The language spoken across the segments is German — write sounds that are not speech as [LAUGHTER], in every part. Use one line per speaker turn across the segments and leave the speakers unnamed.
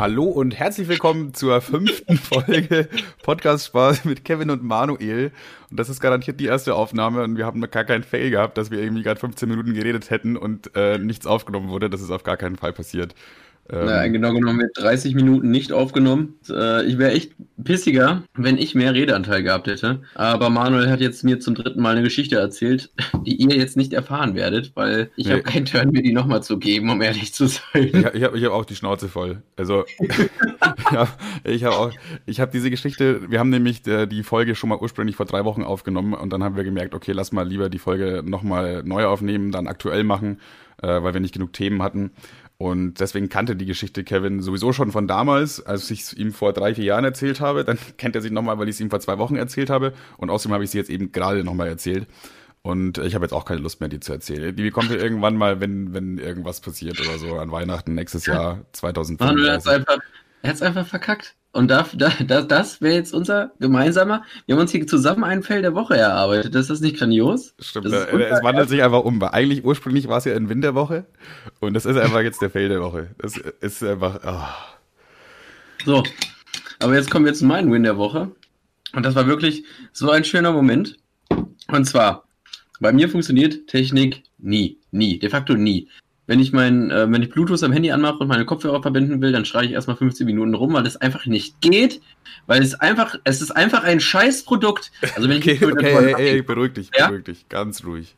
Hallo und herzlich willkommen zur fünften [LAUGHS] Folge Podcast Spaß mit Kevin und Manuel. Und das ist garantiert die erste Aufnahme und wir haben gar keinen Fail gehabt, dass wir irgendwie gerade 15 Minuten geredet hätten und äh, nichts aufgenommen wurde. Das ist auf gar keinen Fall passiert.
Ähm, naja, genau genommen wird 30 Minuten nicht aufgenommen. Äh, ich wäre echt pissiger, wenn ich mehr Redeanteil gehabt hätte. Aber Manuel hat jetzt mir zum dritten Mal eine Geschichte erzählt, [LAUGHS] die ihr jetzt nicht erfahren werdet, weil ich nee. habe keinen Turn, mir die nochmal zu geben, um ehrlich zu sein.
Ja, ich habe ich hab auch die Schnauze voll. Also ja, [LAUGHS] ich habe auch, ich habe diese Geschichte, wir haben nämlich äh, die Folge schon mal ursprünglich vor drei Wochen aufgenommen und dann haben wir gemerkt, okay, lass mal lieber die Folge nochmal neu aufnehmen, dann aktuell machen, äh, weil wir nicht genug Themen hatten. Und deswegen kannte die Geschichte Kevin sowieso schon von damals, als ich es ihm vor drei, vier Jahren erzählt habe. Dann [LAUGHS] kennt er sie nochmal, weil ich es ihm vor zwei Wochen erzählt habe. Und außerdem habe ich sie jetzt eben gerade nochmal erzählt. Und ich habe jetzt auch keine Lust mehr, die zu erzählen. Die kommt irgendwann mal, wenn, wenn irgendwas passiert oder so, an Weihnachten nächstes Jahr [LAUGHS] 2035.
er hat es einfach verkackt. Und da, da, da, das wäre jetzt unser gemeinsamer. Wir haben uns hier zusammen einen Fell der Woche erarbeitet. Ist das nicht grandios?
Stimmt, es wandelt sich einfach um. Eigentlich ursprünglich war es ja in Winterwoche und das ist einfach jetzt der Fell der Woche. Das ist einfach. Oh.
So, aber jetzt kommen wir zu meinem Win der Woche. Und das war wirklich so ein schöner Moment. Und zwar, bei mir funktioniert Technik nie. Nie. De facto nie. Wenn ich mein, äh, wenn ich Bluetooth am Handy anmache und meine Kopfhörer verbinden will, dann schreie ich erstmal 15 Minuten rum, weil das einfach nicht geht. Weil es einfach, es ist einfach ein Scheißprodukt.
Also wenn ich okay, okay, ey, ey, beruhig dich, ja? beruhig dich, ganz ruhig.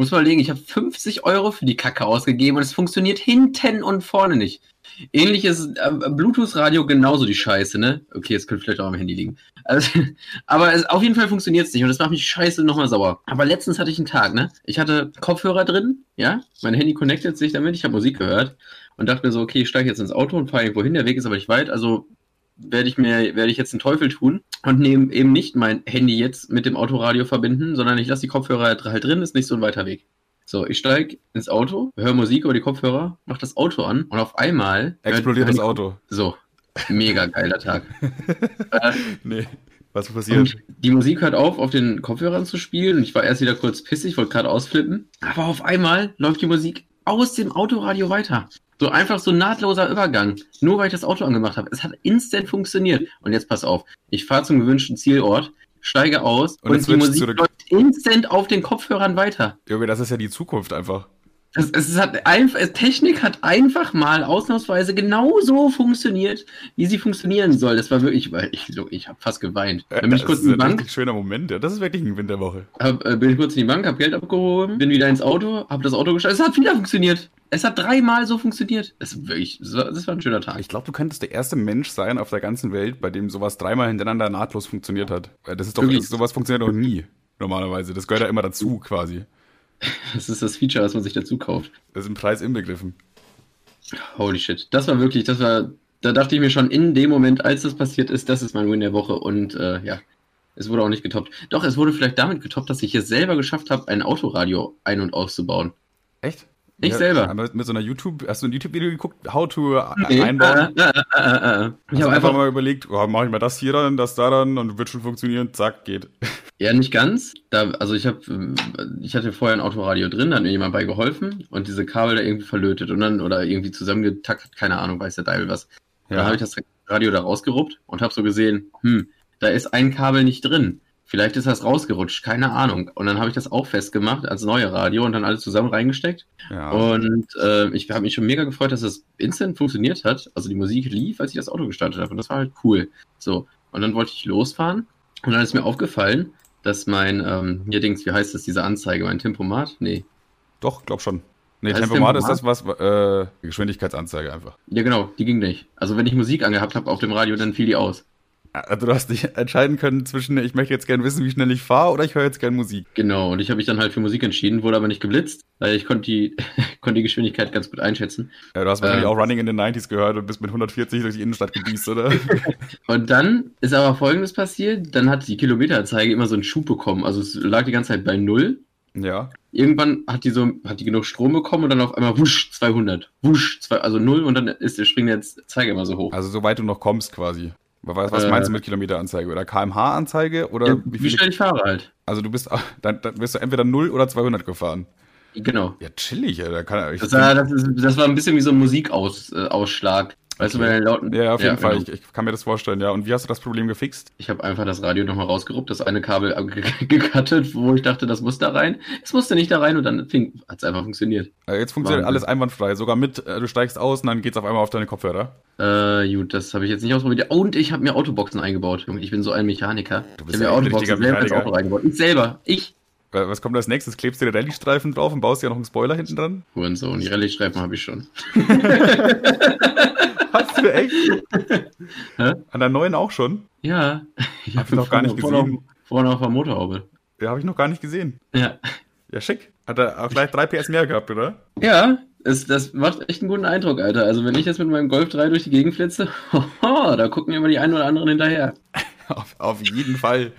Muss mal legen, ich habe 50 Euro für die Kacke ausgegeben und es funktioniert hinten und vorne nicht. Ähnliches äh, Bluetooth-Radio genauso die Scheiße, ne? Okay, es könnte vielleicht auch am Handy liegen. Also, [LAUGHS] aber es, auf jeden Fall funktioniert es nicht und das macht mich scheiße nochmal sauer. Aber letztens hatte ich einen Tag, ne? Ich hatte Kopfhörer drin, ja? Mein Handy connectet sich damit, ich habe Musik gehört und dachte mir so, okay, ich steige jetzt ins Auto und fahre irgendwo hin, der Weg ist aber nicht weit, also werde ich mir, werde ich jetzt einen Teufel tun und nehme eben nicht mein Handy jetzt mit dem Autoradio verbinden, sondern ich lasse die Kopfhörer halt drin, ist nicht so ein weiter Weg. So, ich steige ins Auto, höre Musik über die Kopfhörer, mache das Auto an und auf einmal
explodiert das Auto.
So, mega geiler Tag. [LAUGHS]
äh, nee. Was passiert?
die Musik hört auf, auf den Kopfhörern zu spielen. Ich war erst wieder kurz pissig, wollte gerade ausflippen. Aber auf einmal läuft die Musik aus dem Autoradio weiter. So einfach so nahtloser Übergang. Nur weil ich das Auto angemacht habe. Es hat instant funktioniert. Und jetzt pass auf. Ich fahre zum gewünschten Zielort steige aus und, und die Musik zurück. läuft instant auf den Kopfhörern weiter.
Junge, das ist ja die Zukunft einfach.
Es, es hat einfach, Technik hat einfach mal ausnahmsweise genauso funktioniert, wie sie funktionieren soll. Das war wirklich, weil ich, ich habe fast geweint.
Ja, bin ich kurz in die Bank. Ein schöner Moment, ja. Das ist wirklich eine Winterwoche.
Hab, äh, bin ich kurz in die Bank, habe Geld abgehoben, bin wieder ins Auto, habe das Auto gestartet. Es hat wieder funktioniert. Es hat dreimal so funktioniert. Das, wirklich, das, war, das war ein schöner Tag.
Ich glaube, du könntest der erste Mensch sein auf der ganzen Welt, bei dem sowas dreimal hintereinander nahtlos funktioniert hat. Das ist doch, das, sowas funktioniert doch nie, normalerweise. Das gehört ja immer dazu, quasi.
Das ist das Feature, was man sich dazu kauft.
Das ist im Preis inbegriffen.
Holy shit. Das war wirklich, das war, da dachte ich mir schon in dem Moment, als das passiert ist, das ist mein Win der Woche und äh, ja, es wurde auch nicht getoppt. Doch, es wurde vielleicht damit getoppt, dass ich es selber geschafft habe, ein Autoradio ein- und auszubauen.
Echt?
Ich ja, selber.
Mit so einer YouTube, hast du ein YouTube-Video geguckt, how to [LAUGHS] nee, einbauen? Äh, äh, äh, äh. Ich habe einfach mal überlegt, oh, mache ich mal das hier dann, das da dann und wird schon funktionieren, zack, geht.
Ja, nicht ganz. Da, also ich habe, ich hatte vorher ein Autoradio drin, da hat mir jemand bei geholfen und diese Kabel da irgendwie verlötet und dann oder irgendwie zusammengetackt, keine Ahnung, weiß der Deibel was. Ja. Dann habe ich das Radio da rausgeruppt und habe so gesehen, hm, da ist ein Kabel nicht drin. Vielleicht ist das rausgerutscht, keine Ahnung. Und dann habe ich das auch festgemacht als neue Radio und dann alles zusammen reingesteckt. Ja. Und äh, ich habe mich schon mega gefreut, dass es instant funktioniert hat. Also die Musik lief, als ich das Auto gestartet habe. Und das war halt cool. So. Und dann wollte ich losfahren. Und dann ist mir aufgefallen, dass mein, ähm, hier Dings, wie heißt das, diese Anzeige, mein Tempomat? Nee.
Doch, glaub schon. Nee, also Tempomat, Tempomat ist das, was, äh, Geschwindigkeitsanzeige einfach.
Ja, genau, die ging nicht. Also wenn ich Musik angehabt habe auf dem Radio, dann fiel die aus.
Also du hast dich entscheiden können zwischen, ich möchte jetzt gerne wissen, wie schnell ich fahre oder ich höre jetzt gerne Musik.
Genau, und ich habe mich dann halt für Musik entschieden, wurde aber nicht geblitzt, weil ich konnte die, [LAUGHS] konnte die Geschwindigkeit ganz gut einschätzen.
Ja, du hast wahrscheinlich ähm, auch Running in the 90s gehört und bist mit 140 durch die Innenstadt gedüst, oder? [LAUGHS]
und dann ist aber folgendes passiert, dann hat die Kilometeranzeige immer so einen Schub bekommen, also es lag die ganze Zeit bei Null.
Ja.
Irgendwann hat die so, hat die genug Strom bekommen und dann auf einmal wusch, 200, wusch, zwei, also Null und dann ist, springt der Zeiger immer so hoch.
Also soweit du noch kommst quasi. Was, was meinst du äh. mit Kilometeranzeige? Oder kmh-Anzeige? Oder
ja, wie, wie schnell ich fahre halt.
Also du bist, [LAUGHS] dann, dann bist du entweder 0 oder 200 gefahren.
Genau.
Ja, chillig, ja, da kann
das, war, das, ist, das war ein bisschen wie so ein Musikausschlag. Weißt du, bei den lauten.
Ja, auf jeden Fall.
genau.
Ich, ich kann mir das vorstellen, ja. Und wie hast du das Problem gefixt?
Ich habe einfach das Radio nochmal rausgeruppt, das eine Kabel gekattet, [LAUGHS] wo ich dachte, das muss da rein. Es musste nicht da rein und dann fing, hat's einfach funktioniert.
Äh, Jetzt funktioniert
Wahnsinn.
alles einwandfrei. Sogar mit, äh, du steigst aus und dann geht's auf einmal auf deine Kopfhörer.
Äh, gut, das habe ich jetzt nicht ausprobiert. Und ich habe mir Autoboxen eingebaut. Ich bin so ein Mechaniker.
Du bist
ich
ja
habe mir Autoboxen
Mechaniker.
Auto reingebaut. Ich selber. Ich.
Was kommt als nächstes? Klebst du dir Rallye-Streifen drauf und baust dir noch einen Spoiler hinten dran?
Hurensohn, die Rallye-Streifen habe ich schon. [LAUGHS] [LAUGHS]
Du echt?
Hä?
An der neuen auch schon?
Ja. Ich
Hab ich noch gar nicht
vorne,
gesehen.
Vorne auf der Motorhaube.
Ja, habe ich noch gar nicht gesehen.
Ja.
Ja, schick. Hat er auch gleich 3 PS mehr gehabt, oder?
Ja, es, das macht echt einen guten Eindruck, Alter. Also wenn ich jetzt mit meinem Golf 3 durch die Gegend flitze, hoho, [LAUGHS] da gucken immer die einen oder anderen hinterher.
Auf, auf jeden Fall.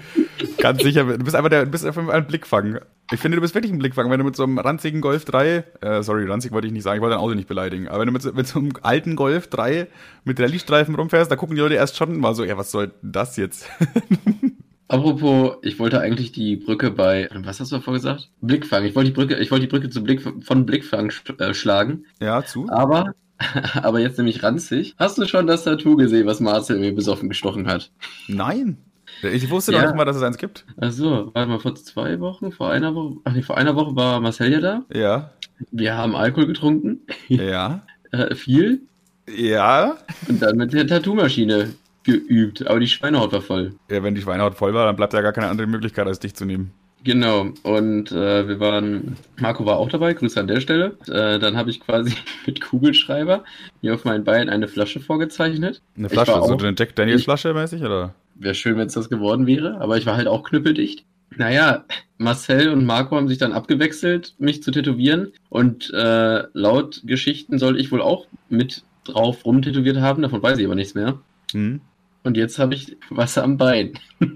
Ganz sicher. Du bist einfach der, du bist einfach ein Blickfang. Ich finde, du bist wirklich ein Blickfang, wenn du mit so einem ranzigen Golf 3, äh, sorry, ranzig wollte ich nicht sagen, ich wollte dein Auto nicht beleidigen, aber wenn du mit, so- mit so einem alten Golf 3 mit Rallye-Streifen rumfährst, da gucken die Leute erst schon mal so, ja, was soll das jetzt? [LAUGHS]
Apropos, ich wollte eigentlich die Brücke bei, was hast du davor gesagt? Blickfang. Ich wollte die Brücke, ich wollte die Brücke zu Blick, von Blickfang sch- äh, schlagen,
ja, zu?
aber, [LAUGHS] aber jetzt nämlich ranzig. Hast du schon das Tattoo gesehen, was Marcel mir besoffen gestochen hat?
Nein. Ich wusste
Ja.
doch nicht mal, dass es eins gibt.
Achso, warte mal, vor zwei Wochen, vor einer Woche, ach nee, vor einer Woche war Marcel ja da.
Ja,
Wir haben Alkohol getrunken,
ja, [LAUGHS]
äh, viel,
ja.
und dann mit der Tattoo-Maschine geübt, aber die Schweinehaut war voll.
Ja, wenn die Schweinehaut voll war, dann bleibt ja gar keine andere Möglichkeit, als dich zu nehmen.
Genau, und äh, wir waren, Marco war auch dabei, Grüße an der Stelle. Äh, dann habe ich quasi [LAUGHS] mit Kugelschreiber mir auf mein Bein eine Flasche vorgezeichnet.
Eine Flasche, so
auch-
eine Jack Daniels Flasche mäßig, oder?
Wäre schön, wenn es das geworden wäre, aber ich war halt auch knüppeldicht. Naja, Marcel und Marco haben sich dann abgewechselt, mich zu tätowieren. Und äh, laut Geschichten soll ich wohl auch mit drauf rumtätowiert haben, davon weiß ich aber nichts mehr.
Hm.
Und jetzt habe ich Wasser am Bein. [LAUGHS]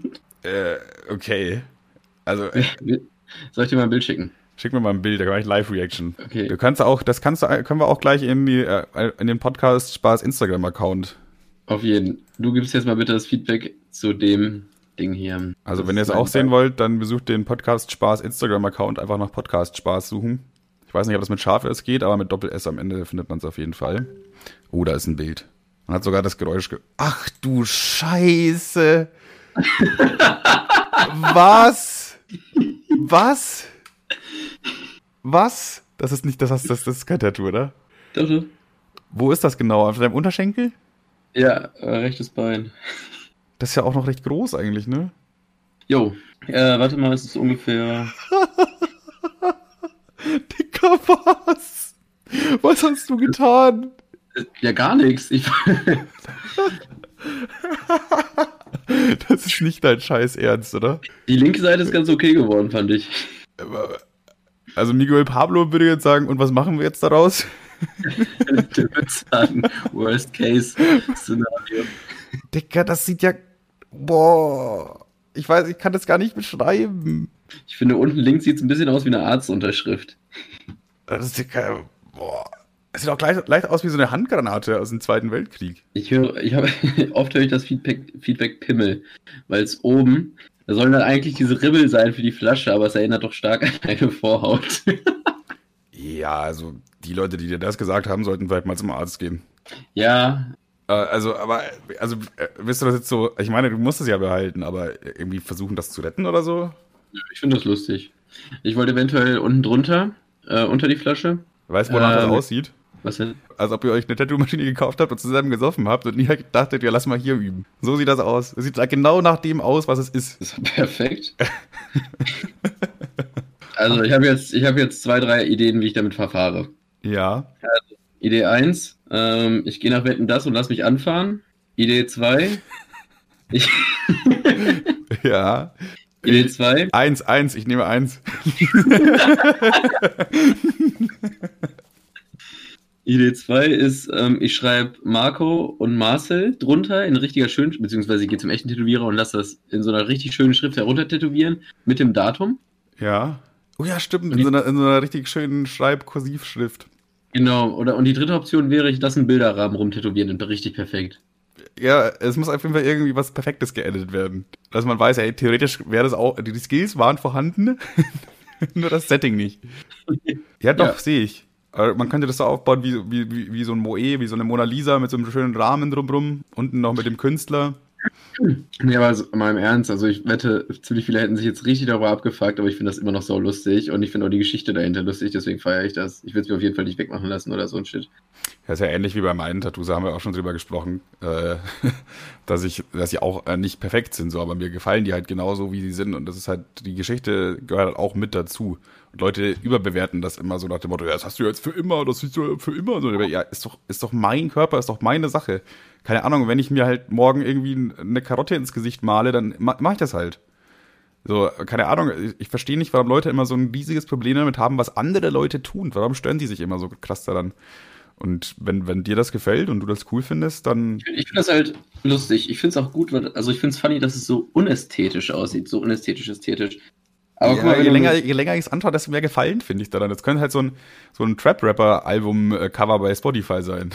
Äh, okay. Also, [LAUGHS]
Soll ich dir mal ein Bild schicken?
schick mir mal ein Bild, da mache ich Live-Reaction.
Okay.
Du kannst auch, das kannst du, können wir auch gleich in, die, äh, in den Podcast Spaß Instagram-Account.
Auf jeden. Du gibst jetzt mal bitte das Feedback zu dem Ding hier.
Also
Das
wenn ihr es auch sehen wollt, dann besucht den Podcast Spaß Instagram-Account, einfach nach Podcast Spaß suchen. Ich weiß nicht, ob das mit scharf S geht, aber mit Doppel S am Ende findet man es auf jeden Fall. Oh, da ist ein Bild. Man hat sogar das Geräusch ge Ach du Scheiße! [LAUGHS] Was? Was? Was? Das ist nicht, das, das, das ist kein Tattoo, oder?
Doch, doch.
Wo ist das genau? Auf deinem Unterschenkel?
Ja, äh, rechtes Bein.
Das ist ja auch noch recht groß eigentlich, ne?
Jo. Äh, warte mal, es ist ungefähr. [LAUGHS]
Dicker, was? Was hast du getan?
Ja, gar nichts. Ich, [LAUGHS]
Das ist nicht dein Scheiß Ernst, oder?
die linke Seite ist ganz okay geworden, fand ich.
Also Miguel Pablo würde jetzt sagen, und was machen wir jetzt daraus? [LAUGHS]
Der würde sagen, Worst Case Szenario.
Dicker, das sieht ja. Boah. Ich weiß, ich kann das gar nicht beschreiben.
Ich finde, unten links sieht es ein bisschen aus wie eine Arztunterschrift.
Das ist Dicker. Boah. Es sieht auch gleich, leicht aus wie so eine Handgranate aus dem Zweiten Weltkrieg.
Ich höre, ich habe, [LAUGHS] oft höre ich das Feedback, Feedback Pimmel, weil es oben, da sollen dann eigentlich diese Ribbel sein für die Flasche, aber es erinnert doch stark an eine Vorhaut. [LAUGHS]
Ja, also die Leute, die dir das gesagt haben, sollten vielleicht mal zum Arzt gehen.
ja,
Äh, also, aber, also, äh, willst du das jetzt so, ich meine, du musst es ja behalten, aber irgendwie versuchen, das zu retten oder so?
ich finde das lustig. Ich wollte eventuell unten drunter, äh, unter die Flasche.
Weißt du, wonach das
Ähm.
aussieht?
Was denn?
Als ob ihr euch eine Tattoo-Maschine gekauft habt und zusammen gesoffen habt und ihr dachtet, ja, lass mal hier üben. So sieht das aus. Es sieht genau nach dem aus, was es ist.
Das ist perfekt. [LAUGHS] also ich habe jetzt, ich habe jetzt zwei, drei Ideen, wie ich damit verfahre.
Ja.
Idee 1, ähm, ich gehe nach Wetten das und lass mich anfahren. Idee 2, ich, [LAUGHS]
Ja.
Idee 2,
Eins, eins, ich nehme eins. [LAUGHS]
Idee 2 ist, ähm, ich schreibe Marco und Marcel drunter in richtiger schön, beziehungsweise ich gehe zum echten Tätowierer und lasse das in so einer richtig schönen Schrift herunter tätowieren mit dem Datum.
Ja. Oh ja, stimmt, in so einer, in so einer richtig schönen Schreib-Kursivschrift.
Genau, oder und die dritte Option wäre, ich lasse einen Bilderrahmen rumtätowieren und richtig perfekt.
Ja, es muss auf jeden Fall irgendwie was Perfektes geeditet werden. Dass man weiß, ey, theoretisch wäre das auch, die Skills waren vorhanden, [LAUGHS] nur das Setting nicht. [LAUGHS] Ja, doch,
Ja.
sehe ich. Man könnte das so aufbauen wie, wie, wie, so ein Moe, wie so eine Mona Lisa mit so einem schönen Rahmen drumrum. Unten noch mit dem Künstler.
Nee, aber also, mal im Ernst, also ich wette, ziemlich viele hätten sich jetzt richtig darüber abgefuckt, aber ich finde das immer noch so lustig und ich finde auch die Geschichte dahinter lustig, deswegen feiere ich das. Ich will es mir auf jeden Fall nicht wegmachen lassen oder so ein Shit.
Ja, ist ja ähnlich wie bei meinen Tattoos, da haben wir auch schon drüber gesprochen, äh, [LAUGHS] dass ich, dass sie auch äh, nicht perfekt sind, so, aber mir gefallen die halt genauso, wie sie sind und das ist halt, die Geschichte gehört halt auch mit dazu. Leute überbewerten das immer so nach dem Motto, ja, das hast du jetzt für immer, das ist ja für immer. So, ja, ist doch, ist doch mein Körper, ist doch meine Sache. Keine Ahnung, wenn ich mir halt morgen irgendwie eine Karotte ins Gesicht male, dann ma mache ich das halt. So, keine Ahnung, ich, verstehe nicht, warum Leute immer so ein riesiges Problem damit haben, was andere Leute tun. Warum stören die sich immer so krass daran? Und wenn, wenn dir das gefällt und du das cool findest, dann.
Ich finde das halt lustig. Ich finde es auch gut, also ich finde es funny, dass es so unästhetisch aussieht, so unästhetisch ästhetisch.
Aber ja, mal, je, länger, je länger ich es anschaue, desto mehr gefallen finde ich daran. Das könnte halt so ein, so ein Trap-Rapper-Album-Cover bei Spotify sein.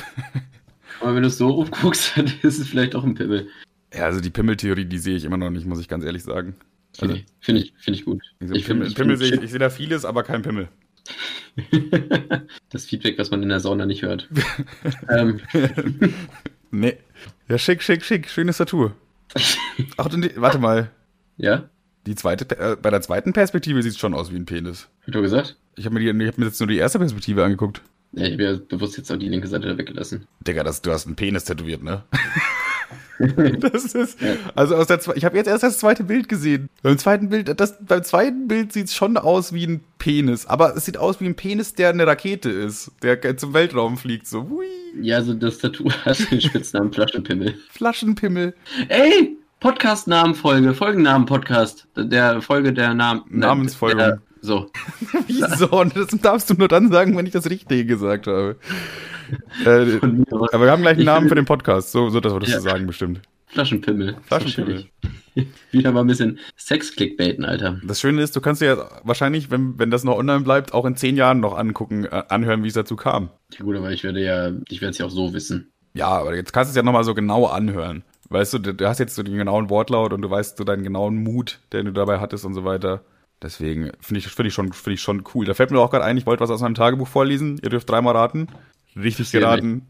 [LAUGHS]
Aber wenn du es so rumguckst, [LAUGHS] dann ist es vielleicht auch ein Pimmel.
Ja, also die Pimmeltheorie, die sehe ich immer noch nicht, muss ich ganz ehrlich sagen.
Also, Finde ich, find ich gut.
Ich, ich, Pimmel, Pimmel sehe ich, ich sehe da vieles, aber kein Pimmel. [LAUGHS]
das Feedback, was man in der Sauna nicht hört. ähm.
Nee. Ja, schick, schick, schick. Schönes Tattoo. Ach, die, warte mal.
Ja?
Die zweite, äh, bei der zweiten Perspektive sieht es schon aus wie ein Penis.
Hast du gesagt?
Ich habe mir, hab mir jetzt nur die erste Perspektive angeguckt.
Ja, ich habe ja bewusst jetzt auch die linke Seite da weggelassen.
Digga, das, du hast einen Penis tätowiert, ne? [LAUGHS] das ist, also aus der, ich habe jetzt erst das zweite Bild gesehen. Beim zweiten Bild, das, beim zweiten Bild sieht es schon aus wie ein Penis, aber es sieht aus wie ein Penis, der eine Rakete ist, der zum Weltraum fliegt, so. Hui.
Ja, also das Tattoo [LAUGHS] hat den Spitznamen Flaschenpimmel.
Flaschenpimmel.
Ey, Podcast-Namenfolge, Folgennamen-Podcast, der Folge der Namen.
Namensfolge. Der,
so. [LAUGHS]
Wieso? Das darfst du nur dann sagen, wenn ich das Richtige gesagt habe. [LAUGHS] äh, aber wir haben gleich einen Namen für den Podcast, so, so das würdest ja. du sagen, bestimmt.
Flaschenpimmel.
Flaschenpimmel. [LAUGHS]
Wieder mal ein bisschen Sex-Clickbaiten, Alter.
Das Schöne ist, du kannst dir ja wahrscheinlich, wenn, wenn das noch online bleibt, auch in zehn Jahren noch angucken, äh, anhören, wie es dazu kam.
Ja, gut, aber ich werde ja, ich werde es ja auch so wissen.
Ja, aber jetzt kannst du es ja nochmal so genau anhören. Weißt du, du hast jetzt so den genauen Wortlaut und du weißt so deinen genauen Mut, den du dabei hattest und so weiter. Deswegen finde ich, finde ich, schon, finde ich schon cool. Da fällt mir auch gerade ein, ich wollte was aus meinem Tagebuch vorlesen. Ihr dürft dreimal raten. Richtig geraten.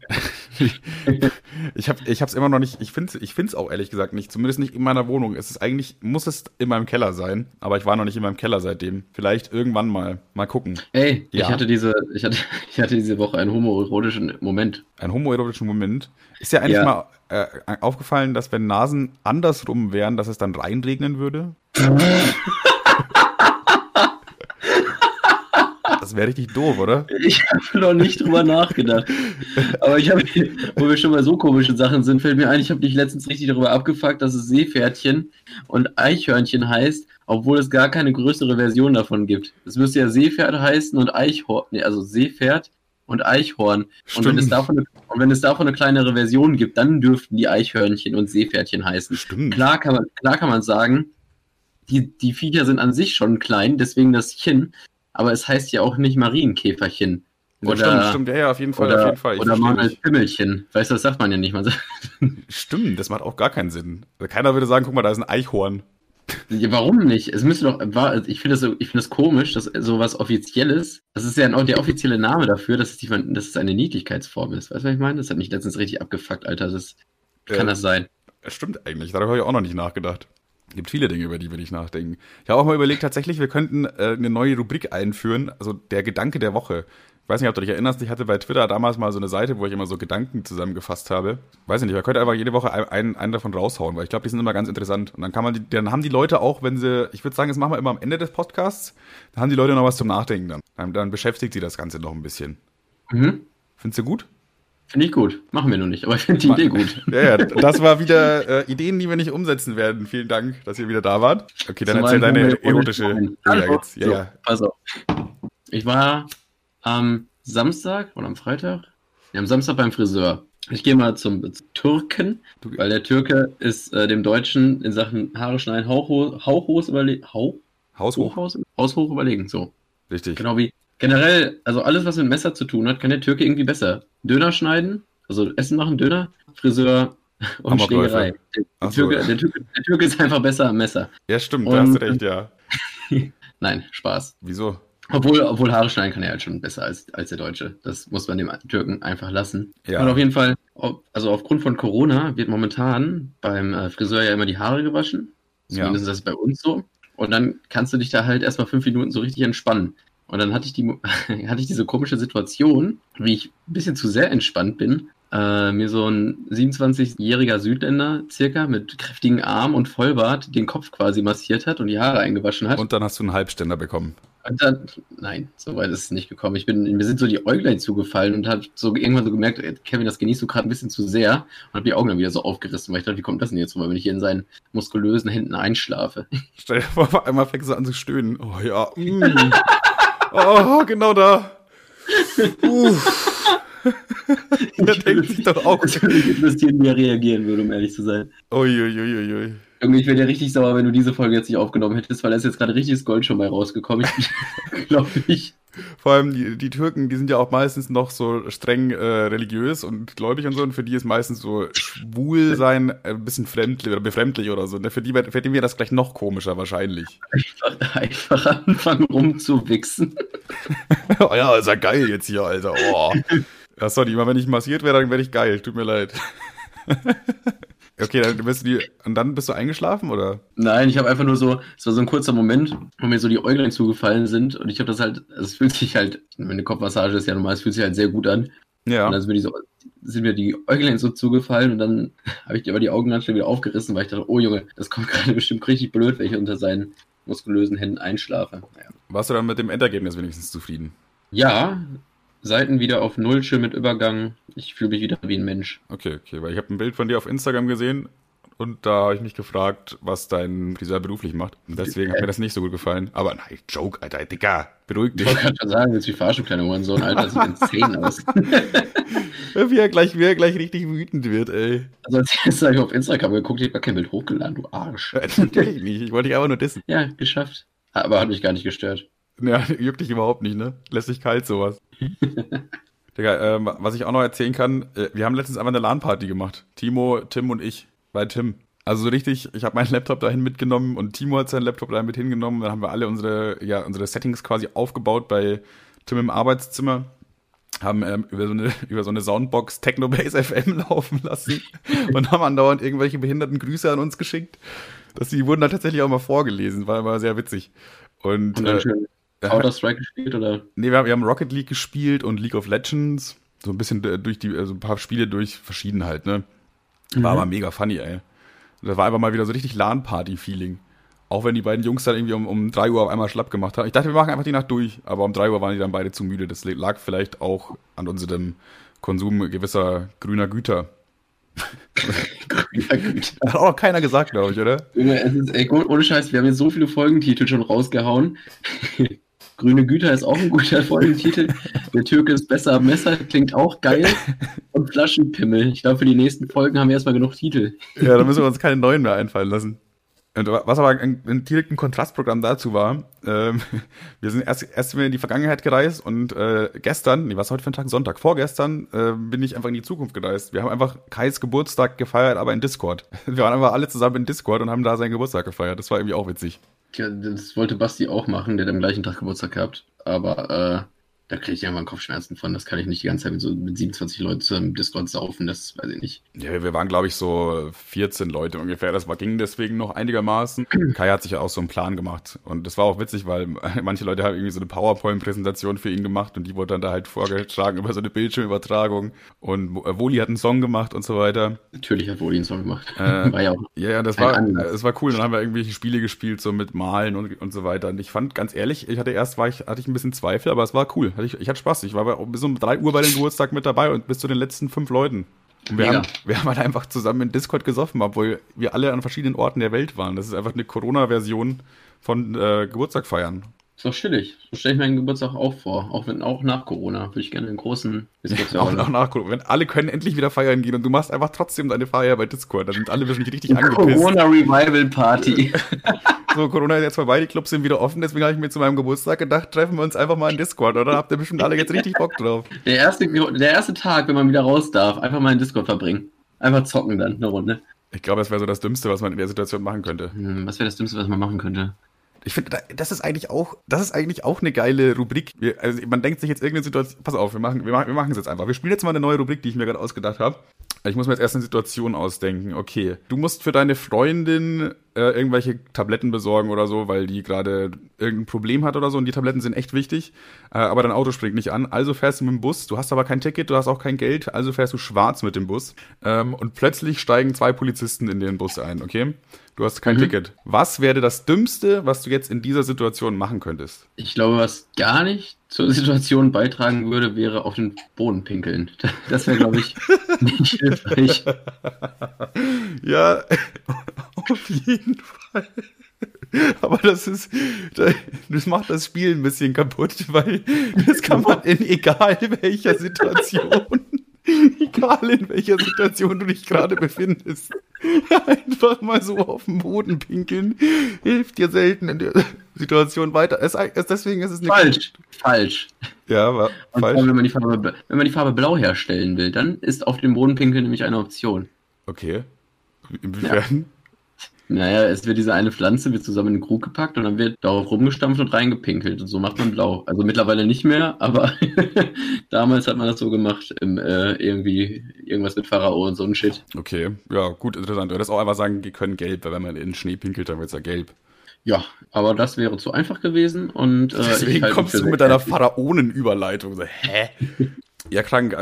[LAUGHS] ich habe ich hab's immer noch nicht, ich finde ich find's auch ehrlich gesagt nicht, zumindest nicht in meiner Wohnung. Es ist eigentlich, muss es in meinem Keller sein, aber ich war noch nicht in meinem Keller seitdem. Vielleicht irgendwann mal. Mal gucken.
Ey, ja. ich hatte diese, ich hatte, [LAUGHS] ich hatte diese Woche einen homoerotischen Moment.
Einen homoerotischen Moment? Ist ja eigentlich ja. mal äh, aufgefallen, dass wenn Nasen andersrum wären, dass es dann reinregnen würde? [LAUGHS] Das wäre richtig doof, oder? [LAUGHS]
Ich habe noch nicht drüber nachgedacht. Aber ich habe, wo wir schon mal so komische Sachen sind, fällt mir ein, ich habe dich letztens richtig darüber abgefuckt, dass es Seepferdchen und Eichhörnchen heißt, obwohl es gar keine größere Version davon gibt. Es müsste ja Seepferd heißen und Eichhorn, nee, also Seepferd und Eichhorn. Und wenn, es davon eine, und wenn es davon eine kleinere Version gibt, dann dürften die Eichhörnchen und Seepferdchen heißen.
Stimmt.
Klar kann man, klar kann man sagen, die, die Viecher sind an sich schon klein, deswegen das Chin aber es heißt ja auch nicht Marienkäferchen.
Oder, stimmt, stimmt, ja, ja, auf jeden Fall,
oder,
auf jeden Fall.
Ich oder Manuel Pimmelchen. Weißt du, das sagt man ja nicht. Man [LAUGHS]
stimmt, das macht auch gar keinen Sinn. Keiner würde sagen, guck mal, da ist ein Eichhorn.
Ja, warum nicht? Es müsste doch, ich finde das, so, find das komisch, dass sowas Offizielles, das ist ja auch der offizielle Name dafür, dass es, die, dass es eine Niedlichkeitsform ist. Weißt du, was ich meine? Das hat mich letztens richtig abgefuckt, Alter. Das, kann äh, das sein?
Stimmt eigentlich, darüber habe ich auch noch nicht nachgedacht gibt viele Dinge, über die wir nicht nachdenken. Ich habe auch mal überlegt, tatsächlich, wir könnten äh, eine neue Rubrik einführen, also der Gedanke der Woche. Ich weiß nicht, ob du dich erinnerst, ich hatte bei Twitter damals mal so eine Seite, wo ich immer so Gedanken zusammengefasst habe. Weiß ich nicht, man könnte einfach jede Woche einen, einen davon raushauen, weil ich glaube, die sind immer ganz interessant. Und dann kann man die, dann haben die Leute auch, wenn sie, ich würde sagen, das machen wir immer am Ende des Podcasts, dann haben die Leute noch was zum Nachdenken dann. Dann, dann beschäftigt sie das Ganze noch ein bisschen. Mhm. Findest du gut?
Finde ich gut. Machen wir noch nicht, aber ich finde die Idee gut. [LAUGHS]
Ja, ja, das war wieder äh, Ideen, die wir nicht umsetzen werden. Vielen Dank, dass ihr wieder da wart. Okay, dann erzähl deine erotische.
Jetzt. Ja, so, ja. Auf. Ich war am Samstag oder am Freitag? Ja, am Samstag beim Friseur. Ich gehe mal zum, zum Türken, weil der Türke ist äh, dem Deutschen in Sachen Haare schneiden hauchhoch, hauchhoch überlegen. Hauch?
Haushoch?
Haushoch überlegen, so.
Richtig.
Genau wie Generell, also alles, was mit Messer zu tun hat, kann der Türke irgendwie besser. Döner schneiden, also Essen machen, Döner, Friseur [LAUGHS] und Schlägerei. Der, so. Türke, der, Türke, der, Türke, ist einfach besser am Messer.
Ja, stimmt, und, da hast du recht, ja. [LAUGHS]
Nein, Spaß.
Wieso?
Obwohl, obwohl Haare schneiden kann er halt schon besser als, als der Deutsche. Das muss man dem Türken einfach lassen.
Ja.
Und auf jeden Fall, also aufgrund von Corona wird momentan beim äh, Friseur ja immer die Haare gewaschen.
Ja.
Zumindest ist das bei uns so. Und dann kannst du dich da halt erstmal fünf Minuten so richtig entspannen. Und dann hatte ich, die, [LAUGHS] hatte ich diese komische Situation, wie ich ein bisschen zu sehr entspannt bin. Äh, mir so ein 27-jähriger Südländer, circa, mit kräftigen Armen und Vollbart, den Kopf quasi massiert hat und die Haare eingewaschen hat.
Und dann hast du einen Halbständer bekommen.
Und dann, nein, so weit ist es nicht gekommen. Ich bin, mir sind so die Äuglein zugefallen und habe so irgendwann so gemerkt, ey, Kevin, das genießt du gerade ein bisschen zu sehr und habe die Augen dann wieder so aufgerissen, weil ich dachte, wie kommt das denn jetzt rüber, wenn ich hier in seinen muskulösen Händen einschlafe?
Stell dir vor, auf einmal fängst du an zu stöhnen. Oh ja. Mm. [LAUGHS] Oh, genau da. Uh. [LAUGHS] Der denkt sich doch auch.
Es würde mich interessieren, wie er reagieren würde, um ehrlich zu sein.
Uiuiuiui.
Irgendwie, ich wäre ja richtig sauer, wenn du diese Folge jetzt nicht aufgenommen hättest, weil da ist jetzt gerade richtiges Gold schon mal rausgekommen. Ich [LAUGHS] glaube ich.
Vor allem die, die Türken, die sind ja auch meistens noch so streng äh, religiös und gläubig und so. Und für die ist meistens so schwul sein ein bisschen fremdlich oder befremdlich oder so. Und für die, für die wäre das gleich noch komischer wahrscheinlich.
Einfach, einfach anfangen rumzuwichsen. [LAUGHS]
oh ja, ist ja geil jetzt hier, Alter. Oh. Ja, sorry, immer wenn ich massiert wäre, dann wäre ich geil. Tut mir leid. [LAUGHS] okay, dann bist du die, und dann bist du eingeschlafen, oder?
Nein, ich habe einfach nur so, es war so ein kurzer Moment, wo mir so die Äuglein zugefallen sind und ich habe das halt, es fühlt sich halt, meine Kopfmassage ist ja normal, es fühlt sich halt sehr gut an.
Ja.
Und dann sind mir, die so, sind mir die Äuglein so zugefallen und dann [LAUGHS] habe ich aber die Augen ganz schnell wieder aufgerissen, weil ich dachte, oh Junge, das kommt [LAUGHS] gerade bestimmt richtig blöd, wenn ich unter seinen muskulösen Händen einschlafe. Naja.
Warst du dann mit dem Endergebnis wenigstens zufrieden?
Ja, Seiten wieder auf Null, schön mit Übergang. Ich fühle mich wieder wie ein Mensch.
Okay, okay, weil ich habe ein Bild von dir auf Instagram gesehen und da habe ich mich gefragt, was dein Friseur beruflich macht. Und deswegen hat mir das nicht so gut gefallen. Aber nein, Joke, Alter, Digga, beruhig
Ich
dich.
wollte gerade schon sagen, du mich verarschen, kleiner Hurensohn, Alter, sieht in Zähnen aus. [LAUGHS]
Wie er gleich, wie er gleich richtig wütend wird, ey.
Also als erstes habe ich auf Instagram geguckt, ich habe gar kein Bild hochgeladen, du Arsch. [LAUGHS]
Natürlich nicht, ich wollte dich einfach nur dissen.
Ja, geschafft. Aber hat mich gar nicht gestört. [LAUGHS]
Ja, juckt dich überhaupt nicht, ne? Lässt sich kalt sowas. [LAUGHS] Digga, ähm, was ich auch noch erzählen kann, äh, wir haben letztens einfach eine LAN-Party gemacht. Timo, Tim und ich. Bei Tim. Also so richtig, ich habe meinen Laptop dahin mitgenommen und Timo hat seinen Laptop dahin mit hingenommen. Dann haben wir alle unsere, ja, unsere Settings quasi aufgebaut bei Tim im Arbeitszimmer. Haben ähm, über, so eine, [LAUGHS] über so eine Soundbox Technobase FM laufen lassen und haben andauernd irgendwelche behinderten Grüße an uns geschickt. Das, die wurden dann tatsächlich auch mal vorgelesen, war immer sehr witzig. Und,
Und
äh,
Counter-Strike gespielt oder?
Nee, wir haben, wir haben Rocket League gespielt und League of Legends. So ein bisschen äh, durch die, also ein paar Spiele durch verschieden halt, ne? War
Mhm.
aber mega funny, ey. Das war einfach mal wieder so richtig LAN-Party-Feeling. Auch wenn die beiden Jungs dann irgendwie um, um 3 Uhr auf einmal schlapp gemacht haben. Ich dachte, wir machen einfach die Nacht durch, aber um 3 Uhr waren die dann beide zu müde. Das lag vielleicht auch an unserem Konsum gewisser grüner Güter.
Ja, gut. [LAUGHS]
Hat auch noch keiner gesagt, glaube ich, oder?
Junge, es ist, ey, ohne Scheiß, wir haben jetzt so viele Folgentitel schon rausgehauen. Grüne Güter ist auch ein guter [LAUGHS] Folgentitel. Der Türke ist besser am Messer, klingt auch geil. Und Flaschenpimmel. Ich glaube, für die nächsten Folgen haben wir erstmal genug Titel.
Ja, da müssen wir uns keine neuen mehr einfallen lassen. Und was aber ein, ein direkt ein Kontrastprogramm dazu war, ähm, wir sind erst, erst in die Vergangenheit gereist und äh, gestern, nee, was heute für ein Tag? Sonntag, vorgestern äh, bin ich einfach in die Zukunft gereist. Wir haben einfach Kais Geburtstag gefeiert, aber in Discord. Wir waren einfach alle zusammen in Discord und haben da seinen Geburtstag gefeiert. Das war irgendwie auch witzig.
Das wollte Basti auch machen, der hat am gleichen Tag Geburtstag gehabt. Aber äh, da kriege ich irgendwann Kopfschmerzen von. Das kann ich nicht die ganze Zeit mit so mit 27 Leuten im Discord saufen. Das weiß ich nicht.
Ja, wir waren, glaube ich, so 14 Leute ungefähr. Das war, ging deswegen noch einigermaßen. [CLEARS THROAT] Kai hat sich ja auch so einen Plan gemacht. Und das war auch witzig, weil [LAUGHS] manche Leute haben irgendwie so eine PowerPoint-Präsentation für ihn gemacht und die wurde dann da halt vorgetragen über so eine Bildschirmübertragung. Und äh, Woli hat einen Song gemacht und so weiter.
Natürlich hat Woli einen Song gemacht.
Äh, [LAUGHS]
War ja auch.
Ja, ja, das war, das war cool. Dann haben wir irgendwelche Spiele gespielt, so mit Malen und, und so weiter. Und ich fand, ganz ehrlich, ich hatte erst, war ich, hatte ich ein bisschen Zweifel, aber es war cool. Hatte ich, ich hatte Spaß. Ich war bei, bis um 3 Uhr bei dem Geburtstag mit dabei und bis zu den letzten fünf Leuten. Und wir
Mega.
haben, wir haben halt einfach zusammen in Discord gesoffen, obwohl wir alle an verschiedenen Orten der Welt waren. Das ist einfach eine Corona-Version von äh, Geburtstag feiern.
Ist doch chillig. So stelle ich meinen Geburtstag auch vor. Auch wenn auch nach Corona. Würde ich gerne einen großen Discord
Auch, auch nach Corona. Wenn alle können endlich wieder feiern gehen und du machst einfach trotzdem deine Feier bei Discord, dann sind alle wahrscheinlich richtig angepisst.
Corona Revival Party. [LAUGHS]
So, Corona ist jetzt vorbei, die Clubs sind wieder offen, deswegen habe ich mir zu meinem Geburtstag gedacht, treffen wir uns einfach mal in Discord, oder? Habt ihr bestimmt alle jetzt richtig Bock drauf?
Der erste, der erste Tag, wenn man wieder raus darf, einfach mal in Discord verbringen. Einfach zocken dann, eine Runde.
Ich glaube, das wäre so das Dümmste, was man in der Situation machen könnte.
Hm, was wäre das Dümmste, was man machen könnte?
Ich finde, das ist eigentlich auch, das ist eigentlich auch eine geile Rubrik. Also man denkt sich jetzt irgendeine Situation, pass auf, wir machen, wir machen, wir machen es jetzt einfach. Wir spielen jetzt mal eine neue Rubrik, die ich mir gerade ausgedacht habe. Ich muss mir jetzt erst eine Situation ausdenken. Okay, du musst für deine Freundin äh, irgendwelche Tabletten besorgen oder so, weil die gerade irgendein Problem hat oder so und die Tabletten sind echt wichtig, äh, aber dein Auto springt nicht an. Also fährst du mit dem Bus, du hast aber kein Ticket, du hast auch kein Geld, also fährst du schwarz mit dem Bus ähm, und plötzlich steigen zwei Polizisten in den Bus ein, okay? Du hast kein mhm. Ticket. Was wäre das Dümmste, was du jetzt in dieser Situation machen könntest?
Ich glaube, was gar nicht zur Situation beitragen würde, wäre auf den Boden pinkeln. [LAUGHS] Das wäre, glaube ich, [LAUGHS] nicht hilfreich.
Ja, [LAUGHS] auf jeden Fall. Aber das ist, das macht das Spiel ein bisschen kaputt, weil das kann man in egal welcher Situation Egal in welcher Situation du dich gerade befindest. Einfach mal so auf den Boden pinkeln hilft dir selten in der Situation weiter. Es, es, deswegen ist es
nicht falsch. Falsch.
Ja, aber
falsch. Wenn man, die Farbe, wenn man die Farbe blau herstellen will, dann ist auf dem Boden pinkeln nämlich eine Option.
Okay. Inwiefern? Ja.
Naja, es wird diese eine Pflanze, wird zusammen in den Krug gepackt und dann wird darauf rumgestampft und reingepinkelt. Und so macht man blau. Also mittlerweile nicht mehr, aber [LAUGHS] damals hat man das so gemacht. Im, äh, irgendwie irgendwas mit Pharao und so ein Shit.
Okay, ja, gut, interessant. Du hättest auch einfach sagen können gelb, weil wenn man in den Schnee pinkelt, dann wird es ja gelb.
Ja, aber das wäre zu einfach gewesen und
äh, deswegen kommst du mit deiner Pharaonenüberleitung. So, hä? [LAUGHS] ja, krank.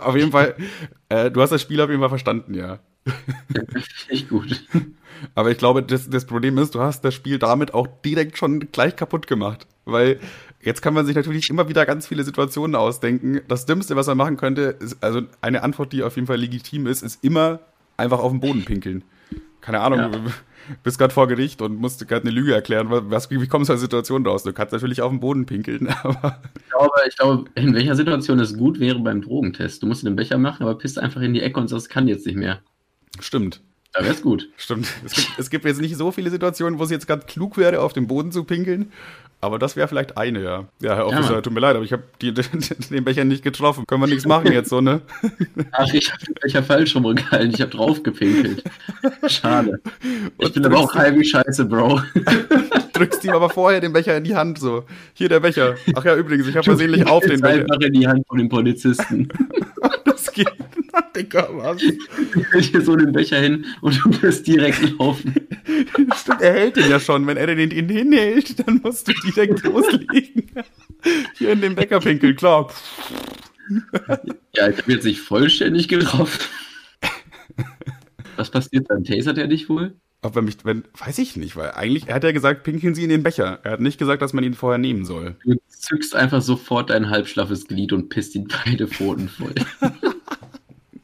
auf jeden Fall, äh, du hast das Spiel auf jeden Fall verstanden, ja. [LAUGHS]
Echt gut.
Aber ich glaube, das, das Problem ist, du hast das Spiel damit auch direkt schon gleich kaputt gemacht. Weil jetzt kann man sich natürlich immer wieder ganz viele Situationen ausdenken. Das Dümmste, was man machen könnte, ist, also eine Antwort, die auf jeden Fall legitim ist, ist immer einfach auf den Boden pinkeln. Keine Ahnung, ja. Du [LAUGHS] bist gerade vor Gericht und musst gerade eine Lüge erklären. Was, wie kommst du aus der Situation raus? Du kannst natürlich auf den Boden pinkeln, [LAUGHS] aber.
Ich glaube, ich glaube, in welcher Situation es gut wäre beim Drogentest. Du musst den Becher machen, aber pisst einfach in die Ecke und sagst, kann jetzt nicht mehr.
Stimmt.
Da wäre es gut.
Stimmt. Es gibt, es gibt jetzt nicht so viele Situationen, wo es jetzt gerade klug wäre, auf den Boden zu pinkeln. Aber das wäre vielleicht eine, ja. Ja, Herr Officer, ja, tut mir leid, aber ich habe [LAUGHS] den Becher nicht getroffen. Können wir nichts [LAUGHS] machen jetzt so, ne?
Ach, ich habe den Becher falsch rumgehalten. Ich habe drauf gepinkelt. Schade. Ich Und bin aber auch halb wie scheiße, Bro. [LAUGHS]
drückst ihm aber vorher den Becher in die Hand, so. Hier der Becher. Ach ja, übrigens, ich habe versehentlich auf den
Becher. einfach in die Hand von dem Polizisten.
das geht. Digga, was? [LAUGHS]
Ich hier so den Becher hin und du wirst direkt laufen.
Stimmt, er hält den ja schon. Wenn er den hinhält, dann musst du direkt [LAUGHS] loslegen. Hier in dem Bäckerpinkel, klar.
Ja, ich habe jetzt nicht vollständig getroffen. Was passiert dann? Tasert er dich wohl?
Ob er mich, wenn, weiß ich nicht, weil eigentlich, er hat ja gesagt, pinkeln Sie in den Becher. Er hat nicht gesagt, dass man ihn vorher nehmen soll.
Du zückst einfach sofort dein halbschlaffes Glied und pisst ihn beide Pfoten voll. [LAUGHS]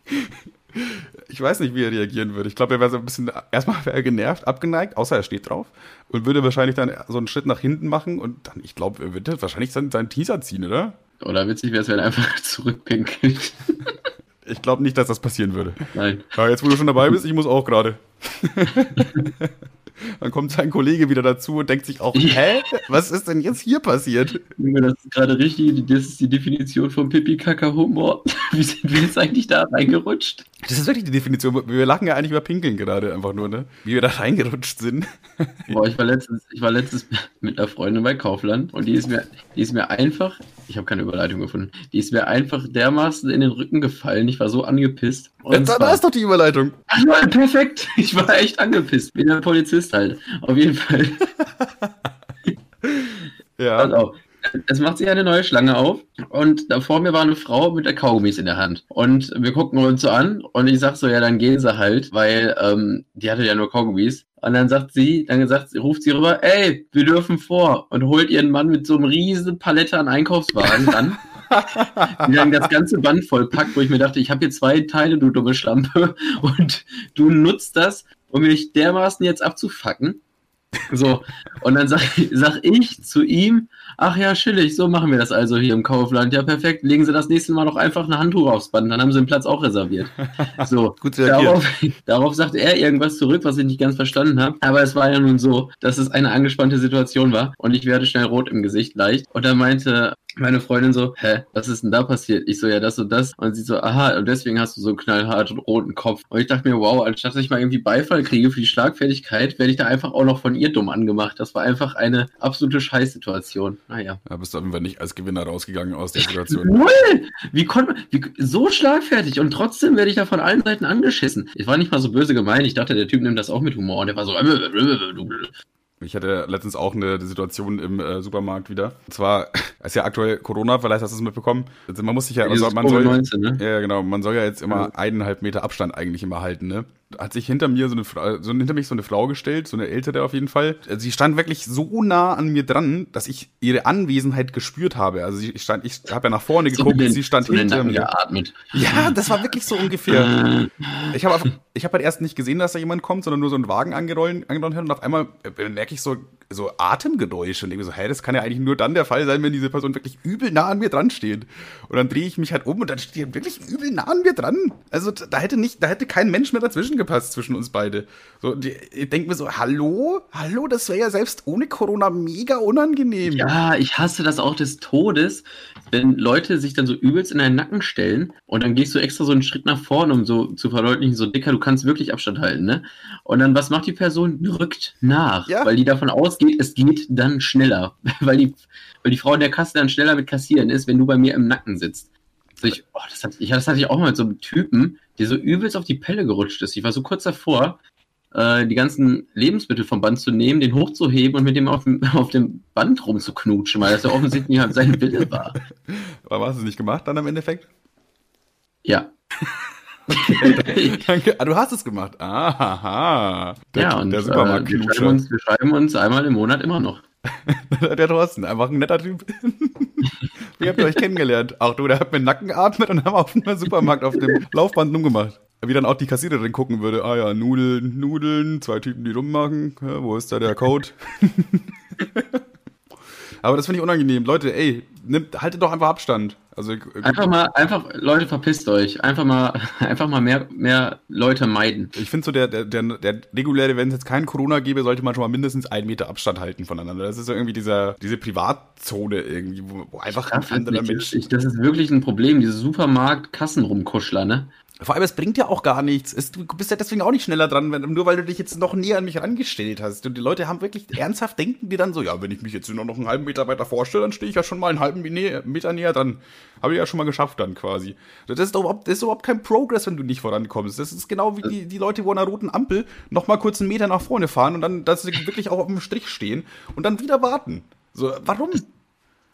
[LAUGHS]
ich weiß nicht, wie er reagieren würde. Ich glaube, er wäre so ein bisschen, erstmal wäre er genervt, abgeneigt, außer er steht drauf und würde wahrscheinlich dann so einen Schritt nach hinten machen und dann, ich glaube, er würde wahrscheinlich seinen, seinen Teaser ziehen, oder?
Oder witzig wäre es, wenn er einfach [LAUGHS] zurückpinkelt. [LAUGHS]
Ich glaube nicht, dass das passieren würde.
Nein.
Ja, jetzt, wo du schon dabei bist, ich muss auch gerade. Dann kommt sein Kollege wieder dazu und denkt sich auch, hä? Was ist denn jetzt hier passiert?
Das ist gerade richtig, das ist die Definition von Pipi-Kaka-Humor. [LAUGHS] Wie sind wir jetzt eigentlich da reingerutscht?
Das ist wirklich die Definition. Wir lachen ja eigentlich über Pinkeln gerade einfach nur, ne? Wie wir da reingerutscht sind.
Boah, ich war letztens, ich war letztens mit einer Freundin bei Kaufland und die ist mir, die ist mir einfach, ich habe keine Überleitung gefunden, die ist mir einfach dermaßen in den Rücken gefallen. Ich war so angepisst.
Und da, da ist doch die Überleitung.
Also, perfekt. [LAUGHS] Ich war echt angepisst. Wie der Polizist halt. Auf jeden Fall. [LAUGHS]
ja. Also,
es macht sich eine neue Schlange auf und da vor mir war eine Frau mit der Kaugummis in der Hand. Und wir gucken uns so an und ich sag so, ja, dann gehen sie halt, weil ähm, die hatte ja nur Kaugummis. Und dann sagt sie, dann sagt, ruft sie rüber, ey, wir dürfen vor und holt ihren Mann mit so einem riesen Palette an Einkaufswagen an. die dann das ganze Band voll packt, wo ich mir dachte, ich habe hier zwei Teile, du dumme Schlampe, und du nutzt das, um mich dermaßen jetzt abzufacken. So, und dann sag, sag ich zu ihm, ach ja, chillig, so machen wir das also hier im Kaufland. Ja, perfekt, legen Sie das nächste Mal noch einfach eine Handtuch aufs Band, dann haben Sie den Platz auch reserviert. [LAUGHS] So,
Gut
darauf, darauf sagte er irgendwas zurück, was ich nicht ganz verstanden habe. Aber es war ja nun so, dass es eine angespannte Situation war und ich werde schnell rot im Gesicht leicht. Und er meinte, meine Freundin so, hä, was ist denn da passiert? Ich so, ja, das und das. Und sie so, aha, und deswegen hast du so einen knallharten roten Kopf. Und ich dachte mir, wow, anstatt dass ich mal irgendwie Beifall kriege für die Schlagfertigkeit, werde ich da einfach auch noch von ihr dumm angemacht. Das war einfach eine absolute Scheißsituation. Naja.
Ja, bist du auf jeden Fall nicht als Gewinner rausgegangen aus der Situation. [LAUGHS]
Null! Wie konnte man, so schlagfertig und trotzdem werde ich da von allen Seiten angeschissen. Ich war nicht mal so böse gemeint. Ich dachte, der Typ nimmt das auch mit Humor und der war so.
Ich hatte letztens auch eine Situation im äh, Supermarkt wieder. Und zwar, [LAUGHS] ist ja aktuell Corona, vielleicht hast du es mitbekommen. Also man muss sich ja, also man soll, ne? ja genau, man soll ja jetzt immer ja. eineinhalb Meter Abstand eigentlich immer halten, ne? Hat sich hinter mir so eine Frau, so hinter mich so eine Frau gestellt, so eine ältere auf jeden Fall. Sie stand wirklich so nah an mir dran, dass ich ihre Anwesenheit gespürt habe. Also sie stand, ich habe ja nach vorne so geguckt, den, sie stand so hinter mir. Geatmet. Ja, das war wirklich so ungefähr. [LAUGHS] ich habe ich habe halt erst nicht gesehen, dass da jemand kommt, sondern nur so einen Wagen angerollt, angerollt und auf einmal merke ich so so Atemgeräusche und ich so, hä, das kann ja eigentlich nur dann der Fall sein, wenn diese Person wirklich übel nah an mir dran steht. Und dann drehe ich mich halt um und dann steht die wirklich übel nah an mir dran. Also da hätte nicht, da hätte kein Mensch mehr dazwischen gepasst zwischen uns beide. So, die, ich denke mir so, hallo, hallo, das wäre ja selbst ohne Corona mega unangenehm.
Ja, ich hasse das auch des Todes, wenn Leute sich dann so übelst in deinen Nacken stellen und dann gehst du extra so einen Schritt nach vorne, um so zu verdeutlichen, so dicker, du kannst wirklich Abstand halten, ne? Und dann was macht die Person? Rückt nach, ja. weil die davon aus ausgeht, es geht dann schneller, [LAUGHS] weil die, weil die Frau in der Kasse dann schneller mit kassieren ist, wenn du bei mir im Nacken sitzt. Also ich, oh, das, hatte, ich, das hatte ich auch mal mit so einem Typen, der so übelst auf die Pelle gerutscht ist. Ich war so kurz davor, äh, die ganzen Lebensmittel vom Band zu nehmen, den hochzuheben und mit dem auf dem, [LAUGHS] auf dem Band rumzuknutschen, weil das ja offensichtlich halt sein Wille war. [LAUGHS]
Aber hast du es nicht gemacht dann im Endeffekt?
Ja.
Okay, [LAUGHS] danke. Ah, du hast es gemacht. Aha.
Der, ja, und der Supermarkt äh, wir, schreiben uns, wir schreiben uns einmal im Monat immer noch. [LAUGHS]
der Thorsten, einfach ein netter Typ. Wie habt ihr euch kennengelernt? Auch du, der hat mir Nacken geatmet und haben auf dem Supermarkt auf dem Laufband umgemacht. Wie dann auch die Kassiererin gucken würde, ah ja, Nudeln, Nudeln, zwei Typen, die rummachen. Ja, wo ist da der Code? [LAUGHS] Aber das finde ich unangenehm. Leute, ey, nimmt, haltet doch einfach Abstand. Also,
einfach mal, einfach, Leute, verpisst euch. Einfach mal, [LAUGHS] einfach mal mehr, mehr Leute meiden.
Ich finde so, der, der, der, der reguläre, wenn es jetzt kein Corona gäbe, sollte man schon mal mindestens einen Meter Abstand halten voneinander. Das ist so irgendwie dieser, diese Privatzone irgendwie, wo, wo einfach
ein anderer Mensch. Das ist wirklich ein Problem, diese Supermarkt-Kassenrumkuschler, ne?
Vor allem, es bringt ja auch gar nichts. Es, du bist ja deswegen auch nicht schneller dran, wenn, nur weil du dich jetzt noch näher an mich rangestellt hast. Und die Leute haben wirklich ernsthaft denken die dann so, ja, wenn ich mich jetzt nur noch einen halben Meter weiter vorstelle, dann stehe ich ja schon mal einen halben Meter näher dran. Habe ich ja schon mal geschafft dann quasi. Das ist, überhaupt, das ist überhaupt kein Progress, wenn du nicht vorankommst. Das ist genau wie die, die Leute, wo an einer roten Ampel noch mal kurz einen Meter nach vorne fahren und dann, dass sie wirklich auch auf dem Strich stehen und dann wieder warten. So, warum?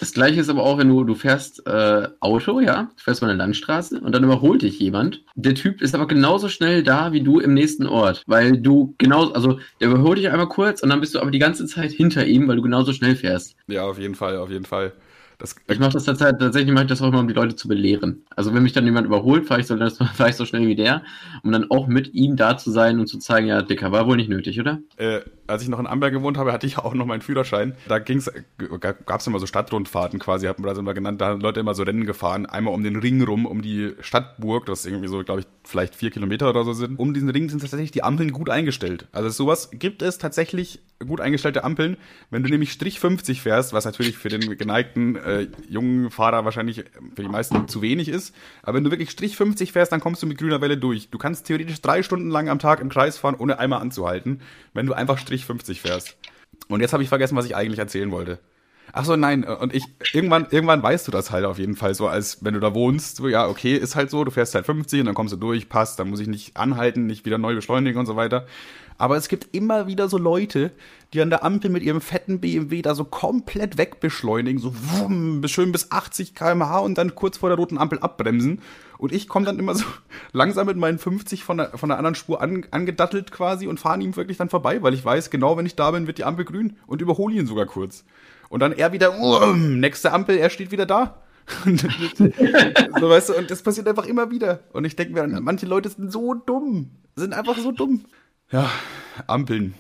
Das gleiche ist aber auch, wenn du, du fährst äh, Auto, ja, du fährst mal eine Landstraße und dann überholt dich jemand. Der Typ ist aber genauso schnell da wie du im nächsten Ort, weil du genau, also der überholt dich einmal kurz und dann bist du aber die ganze Zeit hinter ihm, weil du genauso schnell fährst.
Ja, auf jeden Fall, auf jeden Fall.
Das, ich mache das tatsächlich, mache ich das auch immer, um die Leute zu belehren. Also wenn mich dann jemand überholt, fahre ich, so, [LAUGHS] fahr ich so schnell wie der, um dann auch mit ihm da zu sein und zu zeigen, ja, Dicker, war wohl nicht nötig, oder?
Äh, als ich noch in Amberg gewohnt habe, hatte ich [LAUGHS] auch noch meinen Führerschein. Da gab es immer so Stadtrundfahrten quasi, hat man das immer genannt. Da haben Leute immer so Rennen gefahren, einmal um den Ring rum, um die Stadtburg, das irgendwie so, glaube ich, vielleicht vier Kilometer oder so sind. Um diesen Ring sind tatsächlich die Ampeln gut eingestellt. Also sowas gibt es tatsächlich gut eingestellte Ampeln. Wenn du nämlich Strich 50 fährst, was natürlich für den geneigten äh, jungen Fahrer wahrscheinlich für die meisten zu wenig ist. Aber wenn du wirklich Strich 50 fährst, dann kommst du mit grüner Welle durch. Du kannst theoretisch drei Stunden lang am Tag im Kreis fahren, ohne einmal anzuhalten, wenn du einfach Strich 50 fährst. Und jetzt habe ich vergessen, was ich eigentlich erzählen wollte. Ach so, nein, und ich, irgendwann, irgendwann weißt du das halt auf jeden Fall so, als wenn du da wohnst, so, ja, okay, ist halt so, du fährst halt 50 und dann kommst du durch, passt, dann muss ich nicht anhalten, nicht wieder neu beschleunigen und so weiter. Aber es gibt immer wieder so Leute, die an der Ampel mit ihrem fetten BMW da so komplett wegbeschleunigen, so wumm, schön bis 80 km/h und dann kurz vor der roten Ampel abbremsen. Und ich komme dann immer so [LAUGHS] langsam mit meinen 50 von der, von der anderen Spur an, angedattelt quasi und fahre ihm wirklich dann vorbei, weil ich weiß, genau wenn ich da bin, wird die Ampel grün und überhole ihn sogar kurz. Und dann er wieder, um, nächste Ampel, er steht wieder da. [LAUGHS] so weißt du, und das passiert einfach immer wieder. Und ich denke mir, manche Leute sind so dumm, sind einfach so dumm. Ja, Ampeln.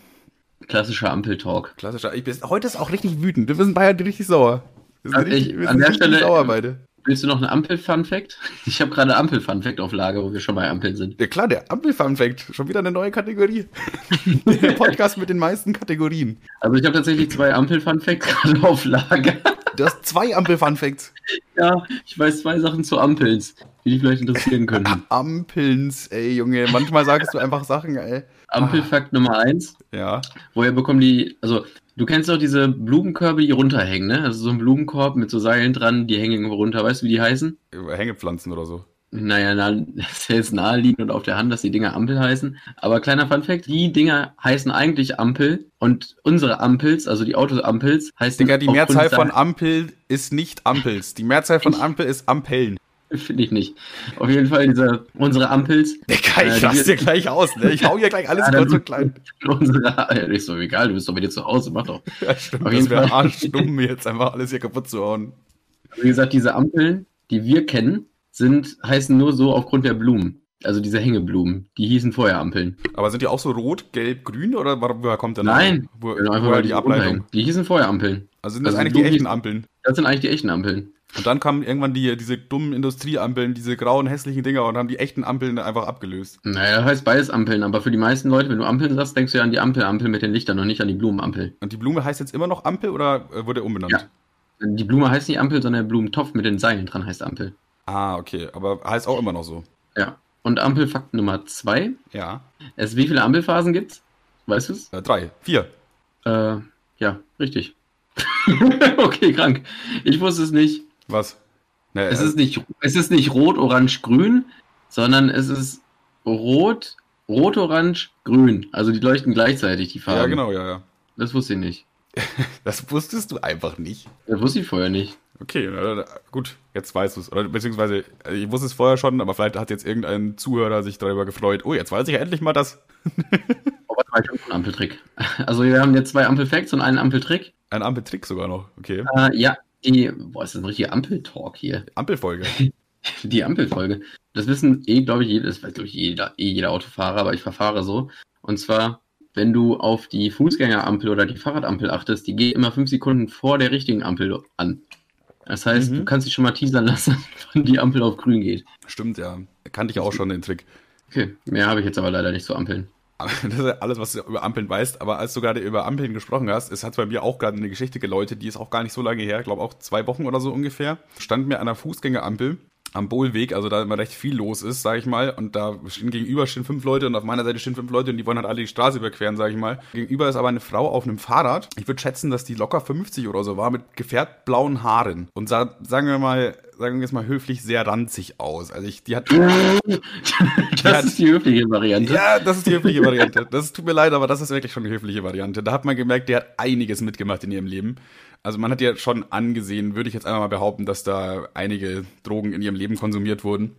Klassischer Ampeltalk.
Klassischer. Ich bin, heute ist auch richtig wütend. Wir sind beide richtig sauer.
Wir sind, richtig, ich, wir sind an der Stelle, sauer beide. Willst du noch einen Ampel-Fun-Fact? [LAUGHS] Ich habe gerade Ampel-Fun-Fact auf Lager, wo wir schon bei Ampeln sind.
Ja klar, der Ampel-Fun-Fact. Schon wieder eine neue Kategorie. [LAUGHS] der Podcast mit den meisten Kategorien.
Also ich habe tatsächlich zwei Ampel-Fun-Facts [LAUGHS] gerade auf Lager.
Du hast zwei Ampel-Fun-Facts.
Ja, ich weiß zwei Sachen zu Ampelns. Die dich vielleicht interessieren könnten. [LAUGHS]
Ampelns, ey, Junge. Manchmal sagst du einfach Sachen, ey.
Ampelfakt Nummer eins.
Ja.
Woher bekommen die, also du kennst doch diese Blumenkörbe, die runterhängen, ne? Also so ein Blumenkorb mit so Seilen dran, die hängen irgendwo runter. Weißt du, wie die heißen?
Hängepflanzen oder so.
Naja, na, das ist jetzt naheliegend und auf der Hand, dass die Dinger Ampel heißen. Aber kleiner Funfact, die Dinger heißen eigentlich Ampel und unsere Ampels, also die Autosampels, heißen
Digga, die Mehrzahl von Ampel ist nicht Ampels. Die Mehrzahl von Ampel ist Ampeln.
Finde ich nicht. Auf jeden Fall diese, unsere Ampels.
Digga,
Äh,
ich
die-
raste dir gleich aus, ne? Ich hau hier gleich alles [LAUGHS]
Ja,
kurz und klein. [LAUGHS]
Unsere, ist doch egal, du bist doch bei dir zu Hause, mach doch. [LAUGHS]
Ja, stimmt.
Auf
Das wäre arschdumm, jetzt einfach alles hier kaputt zu hauen.
Wie gesagt, diese Ampeln, die wir kennen, sind, heißen nur so aufgrund der Blumen. Also diese Hängeblumen. Die hießen vorher Ampeln.
Aber sind die auch so rot, gelb, grün oder woher kommt der Name?
Nein. Genau, einfach
woher die Ableitung?
runterhängen. Die hießen vorher Ampeln.
Also sind das
Also
eigentlich die echten Ampeln?
Das sind eigentlich die echten Ampeln.
Und dann kamen irgendwann die, diese dummen Industrieampeln, diese grauen, hässlichen Dinger und haben die echten Ampeln einfach abgelöst.
Naja, das heißt beides Ampeln, aber für die meisten Leute, wenn du Ampeln sagst, denkst du ja an die Ampel-Ampel mit den Lichtern und nicht an die Blumenampel.
Und die Blume heißt jetzt immer noch Ampel oder äh, wurde umbenannt?
Ja. Die Blume heißt nicht Ampel, sondern der Blumentopf mit den Seilen dran heißt Ampel.
Ah, okay. Aber heißt auch immer noch so.
Ja. Und Ampelfakt Nummer zwei.
Ja.
Es, wie viele Ampelphasen gibt's? Weißt du's?
Äh, drei. Vier.
Äh, ja, richtig. [LAUGHS] okay, krank. Ich wusste es nicht.
Was? Naja,
Es ist nicht, es ist nicht rot, orange, grün, sondern es ist rot, rot, orange, grün. Also die leuchten gleichzeitig, die Farben.
ja, genau, ja, ja.
Das wusste ich nicht. [LAUGHS]
Das wusstest du einfach nicht.
Das wusste ich vorher nicht.
Okay, na, gut, jetzt weißt du es. Oder beziehungsweise, äh, ich wusste es vorher schon, aber vielleicht hat jetzt irgendein Zuhörer sich darüber gefreut. Oh, jetzt weiß ich ja endlich mal das. [LAUGHS]
Oh, warte mal, ich hab einen Ampeltrick. Also wir haben jetzt zwei Ampelfacts und einen Ampeltrick.
Ein Ampeltrick sogar noch. Okay.
Äh, ja, die, boah, ist das ein richtiger Ampeltalk hier.
Ampelfolge. [LAUGHS]
Die Ampelfolge. Das wissen eh, glaube ich, jedes, weiß, glaube ich, jeder, eh jeder Autofahrer, aber ich verfahre so. Und zwar, wenn du auf die Fußgängerampel oder die Fahrradampel achtest, die geht immer fünf Sekunden vor der richtigen Ampel an. Das heißt,
Mhm.
du kannst dich schon mal teasern lassen, [LAUGHS] wann die Ampel auf grün geht.
Stimmt, ja. Kannte ich auch schon den Trick.
Okay, mehr habe ich jetzt aber leider nicht zu Ampeln.
Das ist alles, was du über Ampeln weißt. Aber als du gerade über Ampeln gesprochen hast, es hat bei mir auch gerade eine Geschichte geläutet, die ist auch gar nicht so lange her, ich glaube auch zwei Wochen oder so ungefähr. Stand mir an einer Fußgängerampel am Bohlweg, also da immer recht viel los ist, sage ich mal. Und da stehen gegenüber stehen fünf Leute und auf meiner Seite stehen fünf Leute und die wollen halt alle die Straße überqueren, sage ich mal. Gegenüber ist aber eine Frau auf einem Fahrrad. Ich würde schätzen, dass die locker 50 oder so war, mit gefärbt blauen Haaren. Und sah, sagen wir mal, sagen wir jetzt mal höflich, sehr ranzig aus. Also ich, die hat [LAUGHS]
das
Ja,
ist die höfliche Variante.
Ja, das ist die höfliche Variante. Das tut mir leid, aber das ist wirklich schon die höfliche Variante. Da hat man gemerkt, der hat einiges mitgemacht in ihrem Leben. Also man hat ja schon angesehen, würde ich jetzt einmal mal behaupten, dass da einige Drogen in ihrem Leben konsumiert wurden.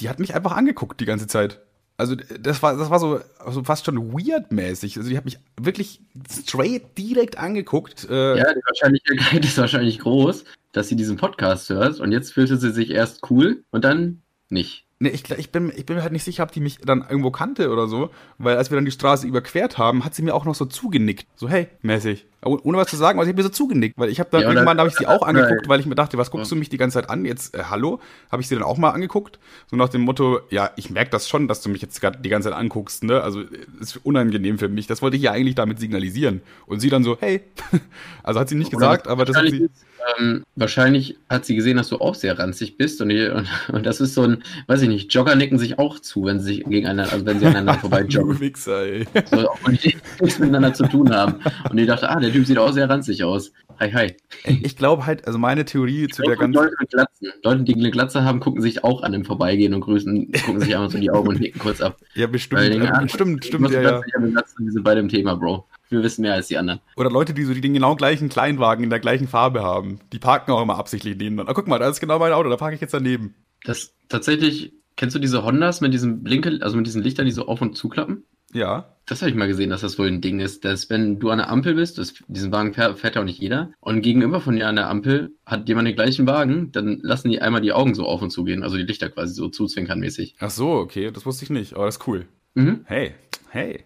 Die hat mich einfach angeguckt die ganze Zeit. Also das war, das war so, so fast schon weird-mäßig. Also die hat mich wirklich straight direkt angeguckt. Äh,
Ja, die Wahrscheinlichkeit [LAUGHS] ist wahrscheinlich groß, dass sie diesen Podcast hört und jetzt fühlte sie sich erst cool und dann nicht.
Ne, ich, ich, bin, ich bin mir halt nicht sicher, ob die mich dann irgendwo kannte oder so, weil als wir dann die Straße überquert haben, hat sie mir auch noch so zugenickt. So, hey, mäßig. Oh- Ohne was zu sagen, aber sie hat mir so zugenickt, weil ich habe dann
Ja,
irgendwann habe ich sie auch
oder-
angeguckt, weil ich mir dachte, was guckst du mich die ganze Zeit an? Jetzt, äh, hallo? Habe ich sie dann auch mal angeguckt? So nach dem Motto, ja, ich merke das schon, dass du mich jetzt gerade die ganze Zeit anguckst, ne? Also, äh, ist unangenehm für mich. Das wollte ich ja eigentlich damit signalisieren. Und sie dann so, hey. [LAUGHS] also hat sie nicht
Oder
gesagt, aber das hat
wahrscheinlich
sie.
ähm, wahrscheinlich hat sie gesehen, dass du auch sehr ranzig bist und, [LAUGHS] und, und das ist so ein, weiß ich nicht, Jogger nicken sich auch zu, wenn sie sich gegeneinander, also wenn sie aneinander [LAUGHS] vorbei
Du
joggen.
Wichser, ey.
So, und die nichts miteinander zu tun haben. Und die dachte, ah, der Typ sieht auch sehr ranzig aus. Hi, hi.
Ich glaube halt, also meine Theorie zu der ganzen.
Leute mit Glatzen. Leute, die eine Glatze haben, gucken sich auch an im Vorbeigehen und grüßen, gucken sich einmal so in die Augen und nicken kurz ab.
Ja, bestimmt.
Weil
äh,
ah,
stimmt, stimmt, ja, ja.
Glatze, ich habe eine Glatze, wir sind beide im Thema, Bro. Wir wissen mehr als die anderen.
Oder Leute, die so die den genau gleichen Kleinwagen in der gleichen Farbe haben. Die parken auch immer absichtlich nebeneinander. Ah, guck mal, da ist genau mein Auto, da parke ich jetzt daneben.
Das tatsächlich, kennst du diese Hondas mit diesem Blinke, also mit diesen Lichtern, die so auf und zuklappen?
Ja.
Das habe ich mal gesehen, dass das wohl ein Ding ist, dass wenn du an der Ampel bist, das, diesen Wagen fährt, ja auch nicht jeder, und gegenüber von dir an der Ampel hat jemand den gleichen Wagen, dann lassen die einmal die Augen so auf und zu gehen, also die Lichter quasi so zuzwinkernmäßig.
Ach so, okay, das wusste ich nicht, aber das ist cool.
Mhm.
Hey, hey.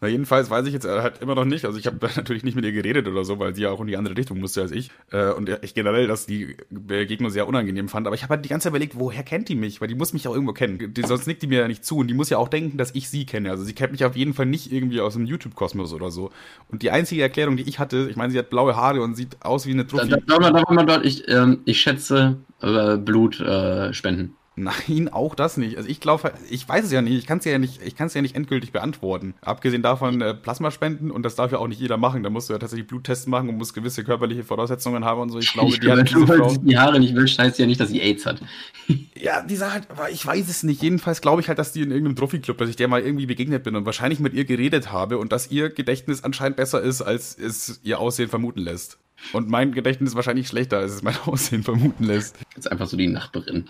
Na, jedenfalls weiß ich jetzt äh, halt immer noch nicht. Also ich habe natürlich nicht mit ihr geredet oder so, weil sie ja auch in die andere Richtung musste als ich. Äh, und ich generell, dass die Begegnung sehr unangenehm fand. Aber ich habe halt die ganze Zeit überlegt, woher kennt die mich? Weil die muss mich auch irgendwo kennen. Die, sonst nickt die mir ja nicht zu. Und die muss ja auch denken, dass ich sie kenne. Also sie kennt mich auf jeden Fall nicht irgendwie aus dem YouTube-Kosmos oder so. Und die einzige Erklärung, die ich hatte, ich meine, sie hat blaue Haare und sieht aus wie eine Trophy.
da, da, da, da, da, ich, ähm, ich schätze äh, Blut äh, spenden.
Nein, auch das nicht. Also ich glaube, ich weiß es ja nicht. Ich kann es ja nicht, ich kann es ja nicht endgültig beantworten. Abgesehen davon äh, Plasma spenden und das darf ja auch nicht jeder machen. Da musst du ja tatsächlich Bluttests machen und musst gewisse körperliche Voraussetzungen haben und so. Ich glaube,
ich die hat diese Frau. die Haare nicht wäscht, heißt ja nicht, dass sie AIDS hat. [LAUGHS]
ja, die sagt, aber ich weiß es nicht. Jedenfalls glaube ich halt, dass die in irgendeinem Trophy-Club, dass ich der mal irgendwie begegnet bin und wahrscheinlich mit ihr geredet habe und dass ihr Gedächtnis anscheinend besser ist, als es ihr Aussehen vermuten lässt. Und mein Gedächtnis ist wahrscheinlich schlechter, als es mein [LAUGHS] Aussehen vermuten lässt.
Jetzt einfach so die Nachbarin.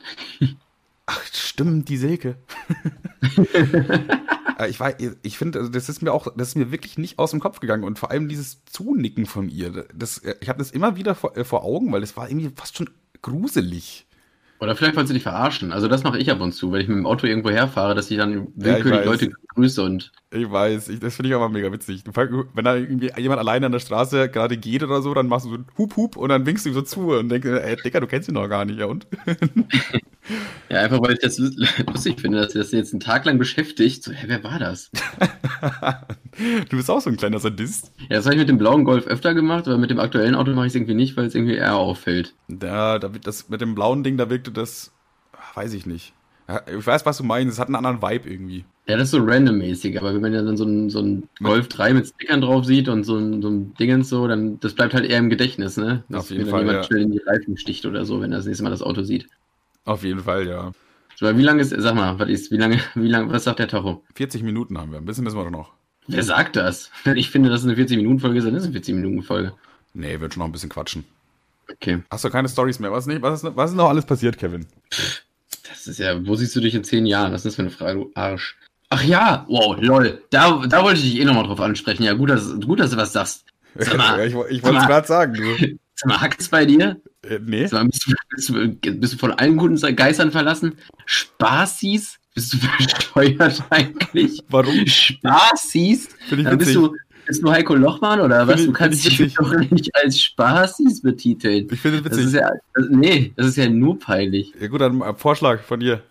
Ach, stimmt, die Silke. [LAUGHS] Äh, ich, ich finde, also das ist mir auch, das ist mir wirklich nicht aus dem Kopf gegangen und vor allem dieses Zunicken von ihr. Das, äh, ich habe das immer wieder vor, äh, vor Augen, weil es war irgendwie fast schon gruselig.
Oder vielleicht wollen sie dich verarschen. Also das mache ich ab und zu, wenn ich mit dem Auto irgendwo herfahre, dass ich dann willkürlich ja, Leute grüße und.
Ich weiß, ich, das finde ich aber mega witzig. Wenn da irgendwie jemand alleine an der Straße gerade geht oder so, dann machst du so Hup Hup und dann winkst du ihm so zu und denkst, ey, Digga, du kennst ihn noch gar nicht, ja und? [LAUGHS]
Ja, einfach weil ich das lustig [LAUGHS] finde, dass sie das jetzt einen Tag lang beschäftigt. So, hä, wer war das? [LAUGHS]
du bist auch so ein kleiner Sadist.
Ja, das habe ich mit dem blauen Golf öfter gemacht, aber mit dem aktuellen Auto mache ich es irgendwie nicht, weil es irgendwie eher auffällt.
Ja, das, mit dem blauen Ding, da wirkte das, weiß ich nicht. Ich weiß, was du meinst, es hat einen anderen Vibe irgendwie.
Ja, das ist so randommäßig, aber wenn man ja dann so ein, so ein Golf 3 mit Stickern drauf sieht und so ein, so ein Dingens so, dann das bleibt halt eher im Gedächtnis, ne? Dass
Auf jeden Fall, jemand ja.
schnell in die Reifen sticht oder so, wenn er das nächste Mal das Auto sieht.
Auf jeden Fall, ja.
Wie lange ist, sag mal, was ist, wie lange, [LAUGHS] wie lange, was sagt der Tacho?
40 Minuten haben wir, ein bisschen müssen wir doch noch.
Wer sagt das? [LAUGHS] Ich finde, dass es eine 40-Minuten-Folge ist, dann ist es eine 40-Minuten-Folge.
Nee, wird schon noch ein bisschen quatschen.
Okay.
Hast du keine Stories mehr? Was, nicht, was, ist, was ist noch alles passiert, Kevin?
Das ist ja, wo siehst du dich in zehn Jahren? Was ist das für eine Frage, du Arsch? Ach ja, wow, lol. Da, da wollte ich dich eh nochmal drauf ansprechen. Ja, gut, dass, gut, dass du was sagst.
Sag mal, [LAUGHS] ich, ich wollte es gerade sagen, du.
Mal, hackt's bei dir?
Äh, nee.
Mal, bist, du, bist, du, bist, du, von allen guten Geistern verlassen? Spaßis? Bist du [LAUGHS] versteuert eigentlich?
Warum?
Spaßis?
Finde ich
Dann bist du, bist du Heiko Lochmann oder was? du kannst dich doch nicht als Spaßis betiteln.
Ich finde es witzig.
Das ist ja, nee, das ist ja nur peinlich.
Ja gut, dann Vorschlag von dir.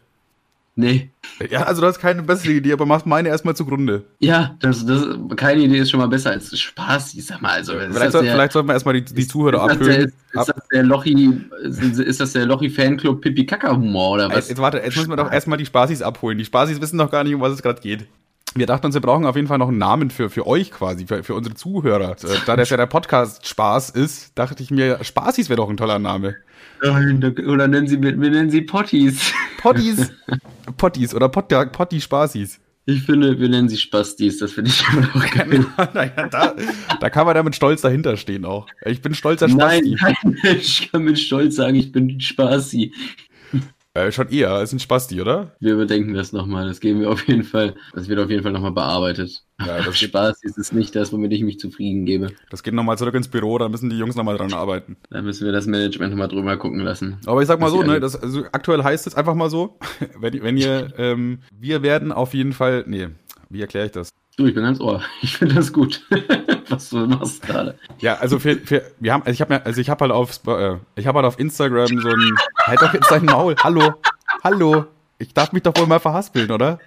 Nee.
Ja, also du hast keine bessere Idee, aber machst meine erstmal zugrunde.
Ja, das, das, keine Idee ist schon mal besser als Spaß, ich sag mal. Also,
vielleicht, soll, der, vielleicht sollten wir erstmal die, die Zuhörer abhören.
Ist, ist, das der Lochi, ist das der Lochi Fanclub Pipi Kaka Humor oder was?
Jetzt, warte, jetzt müssen wir doch erstmal die Spaßis abholen. Die Spaßis wissen doch gar nicht, um was es gerade geht. Wir dachten uns, wir brauchen auf jeden Fall noch einen Namen für, für euch quasi, für, für unsere Zuhörer. Äh, da das ja der Podcast Spaß ist, dachte ich mir, Spaßis wäre doch ein toller Name.
Oder nennen sie, wir nennen sie Potties.
Potties. [LAUGHS] Potties oder Pot, Potti Spaßis.
Ich finde, wir nennen sie Spastis, das finde ich immer auch geil. [LAUGHS]
naja, da, da kann man da mit Stolz dahinter stehen auch. Ich bin stolzer
Spasti. [LAUGHS] Nein, kein Mensch kann mit Stolz sagen, ich bin Spasti.
Äh, schon eher als ein Spasti, oder?
Wir überdenken das nochmal. Das geben wir auf jeden Fall. Das wird auf jeden Fall nochmal bearbeitet. Ja, das Spaß ist es nicht das, womit ich mich zufrieden gebe.
Das geht nochmal zurück ins Büro, da müssen die Jungs nochmal dran arbeiten.
Da müssen wir das Management nochmal drüber gucken lassen.
Aber ich sag mal so, ne, das, also aktuell heißt es einfach mal so, [LAUGHS] wenn, wenn ihr, ähm, wir werden auf jeden Fall, nee, wie erkläre ich das?
Du, ich bin ganz Ohr. [LAUGHS] Ich finde das gut, [LAUGHS] was du machst gerade.
Ja, also für, für, wir haben, also ich habe also ich habe halt auf, äh, ich habe halt auf Instagram so ein, halt doch jetzt dein Maul, hallo, hallo, ich darf mich doch wohl mal verhaspeln, oder?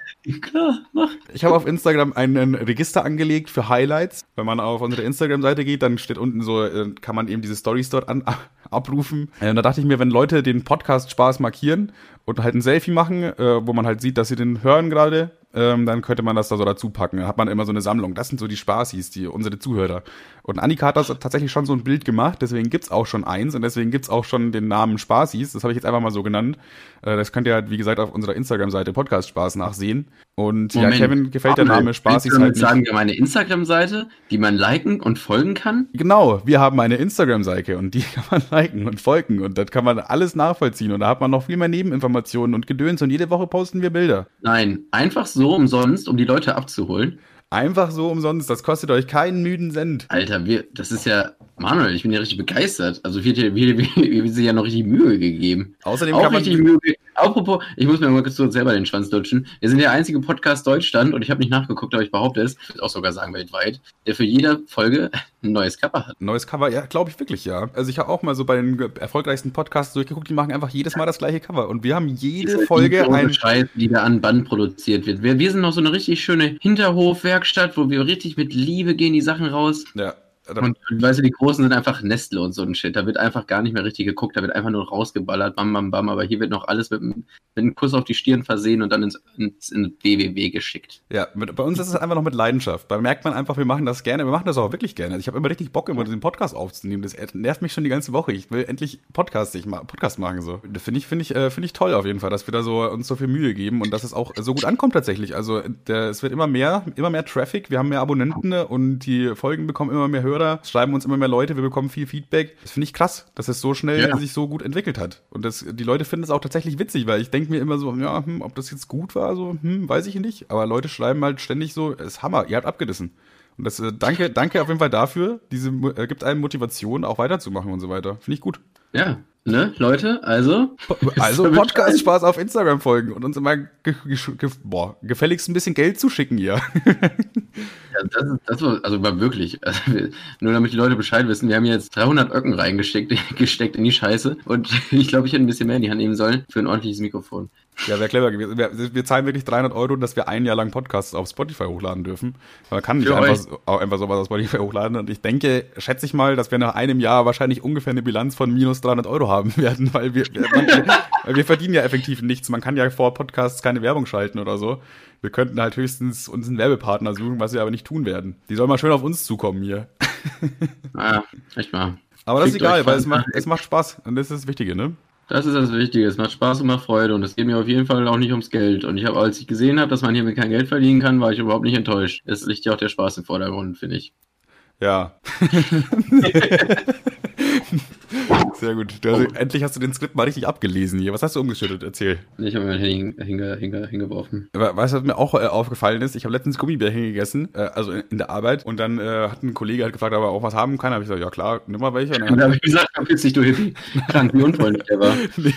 Klar, mach.
Ich habe auf Instagram ein Register angelegt für Highlights. Wenn man auf unsere Instagram-Seite geht, dann steht unten so, äh, kann man eben diese Stories dort an, [LAUGHS] abrufen. Und da dachte ich mir, wenn Leute den Podcast Spaß markieren und halt ein Selfie machen, äh, wo man halt sieht, dass sie den hören gerade, ähm, dann könnte man das da so dazu packen. Da hat man immer so eine Sammlung. Das sind so die Spaßis, die unsere Zuhörer. Und Annika hat das tatsächlich schon so ein Bild gemacht, deswegen gibt's auch schon eins und deswegen gibt's auch schon den Namen Spaßis. Das habe ich jetzt einfach mal so genannt. Äh, das könnt ihr halt, wie gesagt, auf unserer Instagram-Seite Podcast Spaß nachsehen. Und Moment, ja, Kevin gefällt der Name Spaßis halt
nicht. sagen wir meine Instagram-Seite, die man liken und folgen kann?
Genau, wir haben eine Instagram-Seite und die [LAUGHS] kann man liken und folgen und das kann man alles nachvollziehen und da hat man noch viel mehr Nebeninformationen und Gedöns und jede Woche posten wir Bilder.
Nein, einfach so umsonst, um die Leute abzuholen.
Einfach so umsonst, das kostet euch keinen müden Cent.
Alter, wir, das ist ja, Manuel, ich bin ja richtig begeistert. Also wird, wird sich ja noch richtig Mühe gegeben.
Außerdem Auch kann man
richtig Mühe, Apropos, ich muss mir mal kurz selber den Schwanz lutschen. Wir sind der einzige Podcast Deutschland und ich habe nicht nachgeguckt, aber ich behaupte es, ich würde auch sogar sagen weltweit, der für jede Folge ein neues Cover hat.
Ein neues Cover, ja, glaube ich wirklich, ja. Also ich habe auch mal so bei den erfolgreichsten Podcasts durchgeguckt, die machen einfach jedes Mal das gleiche Cover und wir haben jede Folge
ein Scheiß, die da an Band produziert wird. Wir, wir sind noch so eine richtig schöne Hinterhofwerkstatt, wo wir richtig mit Liebe gehen die Sachen raus.
Ja.
Und weißt du, die Großen sind einfach Nestle und so ein Shit. Da wird einfach gar nicht mehr richtig geguckt, da wird einfach nur rausgeballert, bam, bam, bam. Aber hier wird noch alles mit, mit einem Kuss auf die Stirn versehen und dann ins, ins, ins WWW geschickt.
Ja, mit, bei uns ist es einfach noch mit Leidenschaft. Da merkt man einfach, wir machen das gerne. Wir machen das auch wirklich gerne. Also ich habe immer richtig Bock, immer diesen Podcast aufzunehmen. Das nervt mich schon die ganze Woche. Ich will endlich Podcast, ich ma Podcast machen. So. Finde ich, finde ich, äh, finde ich toll auf jeden Fall, dass wir da so uns so viel Mühe geben und dass es auch so gut ankommt tatsächlich. Also der, es wird immer mehr, immer mehr Traffic. Wir haben mehr Abonnenten und die Folgen bekommen immer mehr Hörer. Es schreiben uns immer mehr Leute. Wir bekommen viel Feedback. Das finde ich krass, dass es so schnell ja. sich so gut entwickelt hat. Und das, die Leute finden es auch tatsächlich witzig, weil ich denke mir immer so, ja, hm, ob das jetzt gut war, so, hm, weiß ich nicht. Aber Leute schreiben halt ständig so, es ist Hammer, ihr habt abgerissen. Und das, äh, danke, danke auf jeden Fall dafür. Diese äh, gibt einem Motivation, auch weiterzumachen und so weiter. Finde ich gut.
Ja, ne, Leute, also. [LAUGHS]
Also Podcast Spaß auf Instagram folgen und uns immer ge ge boah, gefälligst ein bisschen Geld zuschicken hier. [LAUGHS]
Ja, das, ist, das war, also war wirklich, [LAUGHS] also, nur damit die Leute Bescheid wissen, wir haben jetzt 300 Öcken reingesteckt gesteckt in die Scheiße und ich glaube, ich hätte ein bisschen mehr in die Hand nehmen sollen für ein ordentliches Mikrofon.
Ja, wäre clever gewesen. Wir, wir, zahlen wirklich 300 Euro, dass wir ein Jahr lang Podcasts auf Spotify hochladen dürfen. Man kann nicht einfach, auch einfach sowas auf Spotify hochladen. Und ich denke, schätze ich mal, dass wir nach einem Jahr wahrscheinlich ungefähr eine Bilanz von minus 300 Euro haben [LAUGHS] werden, weil wir, weil wir verdienen ja effektiv nichts. Man kann ja vor Podcasts keine Werbung schalten oder so. Wir könnten halt höchstens uns einen Werbepartner suchen, was wir aber nicht tun werden. Die sollen mal schön auf uns zukommen hier.
Ah, echt mal.
Aber das ist egal, weil es macht, es macht Spaß. Und das ist das Wichtige, ne?
Das ist das Wichtige. Es macht Spaß und macht Freude und es geht mir auf jeden Fall auch nicht ums Geld. Und ich habe, als ich gesehen habe, dass man hiermit kein Geld verdienen kann, war ich überhaupt nicht enttäuscht. Es liegt ja auch der Spaß im Vordergrund, finde ich.
Ja. [LAUGHS] [LAUGHS] Sehr gut. Du hast, oh. Endlich hast du den Skript mal richtig abgelesen hier. Was hast du umgeschüttet? Erzähl.
Ich habe mein Handy hinge, hinge, hingeworfen.
Weißt du, was mir auch äh, aufgefallen ist? Ich habe letztens Gummibärchen gegessen, äh, also in, in, der Arbeit. Und dann äh, hat ein Kollege halt gefragt, ob er auch was haben kann. Da habe ich gesagt, ja klar, nimm mal welche. Und
dann, dann habe ich gesagt, verpiss dich, du Hippie. Krank, wie unfreundlich der war. [LAUGHS] nee.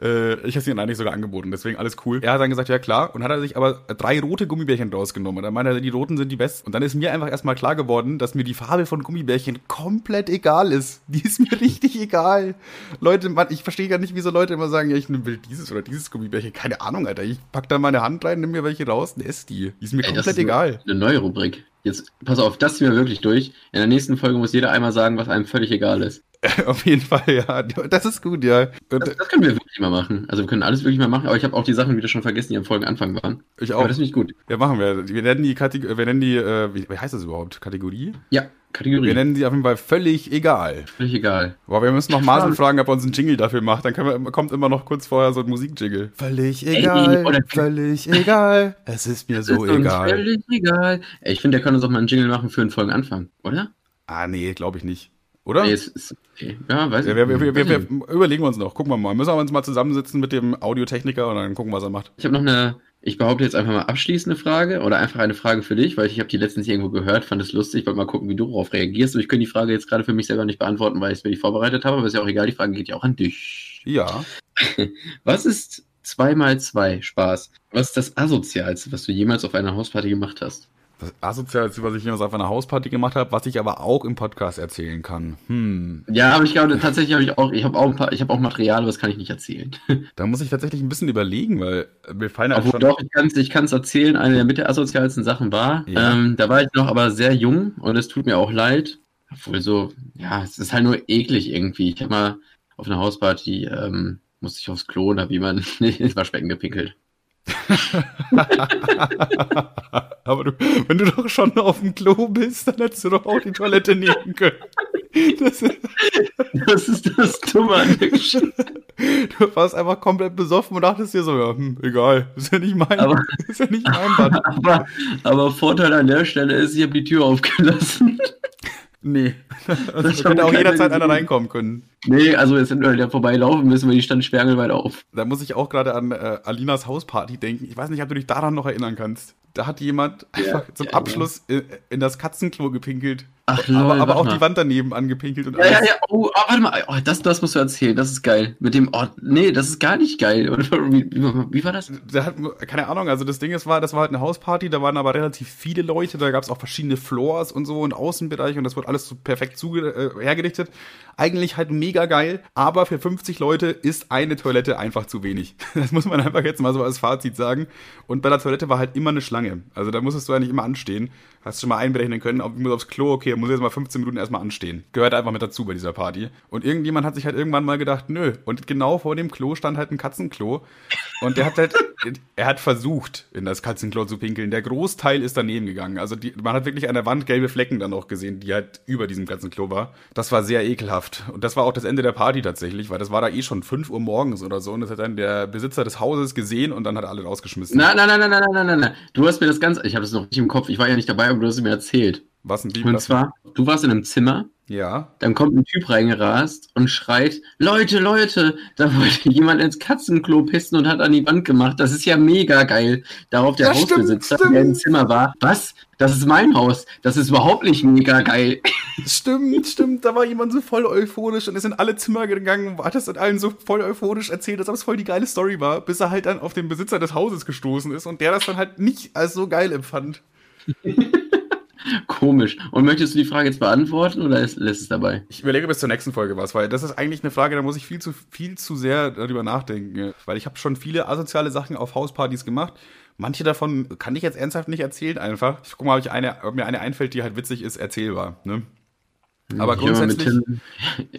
äh, ich habe es ihm eigentlich sogar angeboten, deswegen alles cool. Er hat dann gesagt, ja klar. Und hat er sich aber drei rote Gummibärchen rausgenommen. Und dann meinte er, die roten sind die besten. Und dann ist mir einfach erstmal klar geworden, dass mir die Farbe von Gummibärchen komplett egal ist. Die ist mir richtig egal. Leute, Mann, ich verstehe gar nicht, wieso Leute immer sagen, ja, ich will dieses oder dieses Gummibärchen. Keine Ahnung, Alter. Ich pack da meine Hand rein, nimm mir welche raus und esse die. Die ist mir Ey, komplett ist egal.
Eine neue Rubrik. Jetzt, pass auf, das ziehen wir wirklich durch. In der nächsten Folge muss jeder einmal sagen, was einem völlig egal ist. [LAUGHS]
auf jeden Fall, ja. Das ist gut, ja.
Das, das, können wir wirklich mal machen. Also wir können alles wirklich mal machen, aber ich habe auch die Sachen wieder schon vergessen, die am Folgenanfang waren.
Ich auch. Aber das finde ich gut. Ja, machen wir. Wir nennen die Kategorie, wir nennen die, äh, wie, heißt das überhaupt? Kategorie?
Ja, Kategorie.
Wir nennen sie auf jeden Fall völlig egal.
Völlig egal.
Boah, wir müssen noch Marcel fragen, ob er uns einen Jingle dafür macht. Dann wir, kommt immer noch kurz vorher so ein Musikjingle. Völlig egal, Ey, völlig egal. Es ist mir so ist egal. Völlig
egal. Ey, ich finde, der könnte uns auch mal einen Jingle machen für einen Folgenanfang, oder?
Ah, nee, glaube ich nicht. Oder?
Nee, ist, ist, okay. Ja, weiß
ich. Ja, wir, wir, wir, wir, überlegen wir uns noch. Gucken wir mal. Müssen wir uns mal zusammensitzen mit dem Audiotechniker und dann gucken, was er macht.
Ich habe noch eine, ich behaupte jetzt einfach mal abschließende Frage oder einfach eine Frage für dich, weil ich habe die letztens irgendwo gehört, fand es lustig, wollte mal gucken, wie du darauf reagierst. Und ich kann die Frage jetzt gerade für mich selber nicht beantworten, weil ich es mir nicht vorbereitet habe, aber ist ja auch egal, die Frage geht ja auch an dich.
Ja. [LAUGHS]
Was ist 2 mal 2 Spaß? Was ist das Asozialste, was du jemals auf einer Hausparty gemacht hast?
Das Asozialste, was ich jemals auf einer Hausparty gemacht habe, was ich aber auch im Podcast erzählen kann. Hm.
Ja, aber ich glaube, tatsächlich habe ich auch, ich habe auch ein paar, ich habe auch Material, das kann ich nicht erzählen. [LAUGHS]
Da muss ich tatsächlich ein bisschen überlegen, weil mir fallen
halt schon... Doch, ich kann es ich kann's erzählen. Eine der mit der asozialsten Sachen war, ja. ähm, da war ich noch aber sehr jung und es tut mir auch leid. Obwohl so, ja, es ist halt nur eklig irgendwie. Ich habe mal auf einer Hausparty, ähm, musste ich aufs Klo und habe jemand [LAUGHS] ins Waschbecken gepinkelt. [LAUGHS]
Aber du, wenn du doch schon auf dem Klo bist, dann hättest du doch auch die Toilette nehmen können.
Das ist [LAUGHS] das, ist das Dumme an der Geschichte.
Du warst einfach komplett besoffen und dachtest dir so, ja, hm, egal, ist ja nicht mein,
aber,
ist ja nicht
mein Bad. [LAUGHS] Aber, aber Vorteil an der Stelle ist, ich habe die Tür aufgelassen.
Nee. Also [LAUGHS] das hätte auch jederzeit einer reinkommen können.
Nee, also jetzt sind wir ja vorbeilaufen müssen, weil die stand sperrangelweit auf.
Da muss ich auch gerade an äh, Alinas Hausparty denken. Ich weiß nicht, ob du dich daran noch erinnern kannst. Da hat jemand ja, einfach [LAUGHS] zum ja, Abschluss. In, in, das Katzenklo gepinkelt. Ach, lol, aber, aber auch mal. die Wand daneben angepinkelt und
ja, alles. Ja, ja, oh, oh, warte mal, oh, das, das musst du erzählen, das ist geil. Mit dem, oh, nee, das ist gar nicht geil. [LAUGHS] Wie, wie, wie war das?
Der hat, keine Ahnung, also das Ding ist, war, das war halt eine Hausparty, da waren aber relativ viele Leute, da gab es auch verschiedene Floors und so und Außenbereiche und das wurde alles so perfekt zu, äh, hergerichtet. Eigentlich halt mega mega geil, aber für 50 Leute ist eine Toilette einfach zu wenig. [LAUGHS] Das muss man einfach jetzt mal so als Fazit sagen. Und bei der Toilette war halt immer eine Schlange. Also da musstest du eigentlich immer anstehen. Hast schon mal einberechnen können, ich muss aufs Klo, okay, muss jetzt mal 15 Minuten erstmal anstehen. Gehört einfach mit dazu bei dieser Party. Und irgendjemand hat sich halt irgendwann mal gedacht, nö. Und genau vor dem Klo stand halt ein Katzenklo. Und der hat halt, [LAUGHS] er hat versucht, in das Katzenklo zu pinkeln. Der Großteil ist daneben gegangen. Also die, man hat wirklich an der Wand gelbe Flecken dann auch gesehen, die halt über diesem Katzenklo war. Das war sehr ekelhaft. Und das war auch das Ende der Party tatsächlich, weil das war da eh schon 5 Uhr morgens oder so. Und das hat dann der Besitzer des Hauses gesehen und dann hat er alle rausgeschmissen.
Nein, nein, nein, nein, nein, nein, nein, nein. Du hast mir das ganz, ich habe das noch nicht im Kopf, ich war ja nicht dabei, aber du hast es mir erzählt.
Was ein
Und zwar, du warst in einem Zimmer,
Ja.
dann kommt ein Typ reingerast und schreit, Leute, Leute, da wollte [LAUGHS] jemand ins Katzenklo pissen und hat an die Wand gemacht. Das ist ja mega geil. Darauf der
Ja, stimmt,
Hausbesitzer,
stimmt.
der im Zimmer war, was? Das ist mein Haus. Das ist überhaupt nicht mega geil. [LAUGHS]
Stimmt, stimmt. Da war jemand so voll euphorisch und ist in alle Zimmer gegangen und hat das allen so voll euphorisch erzählt, ob es voll die geile Story war, bis er halt dann auf den Besitzer des Hauses gestoßen ist und der das dann halt nicht als so geil empfand. [LAUGHS]
Komisch. Und möchtest du die Frage jetzt beantworten oder lässt es dabei?
Ich überlege bis zur nächsten Folge was, weil das ist eigentlich eine Frage, da muss ich viel zu, viel zu sehr darüber nachdenken. Weil ich habe schon viele asoziale Sachen auf Hauspartys gemacht. Manche davon kann ich jetzt ernsthaft nicht erzählen einfach. Ich guck mal, ob, ich eine, ob mir eine einfällt, die halt witzig ist, erzählbar. Ne? Aber
Ich mal mit
grundsätzlich.
Tim,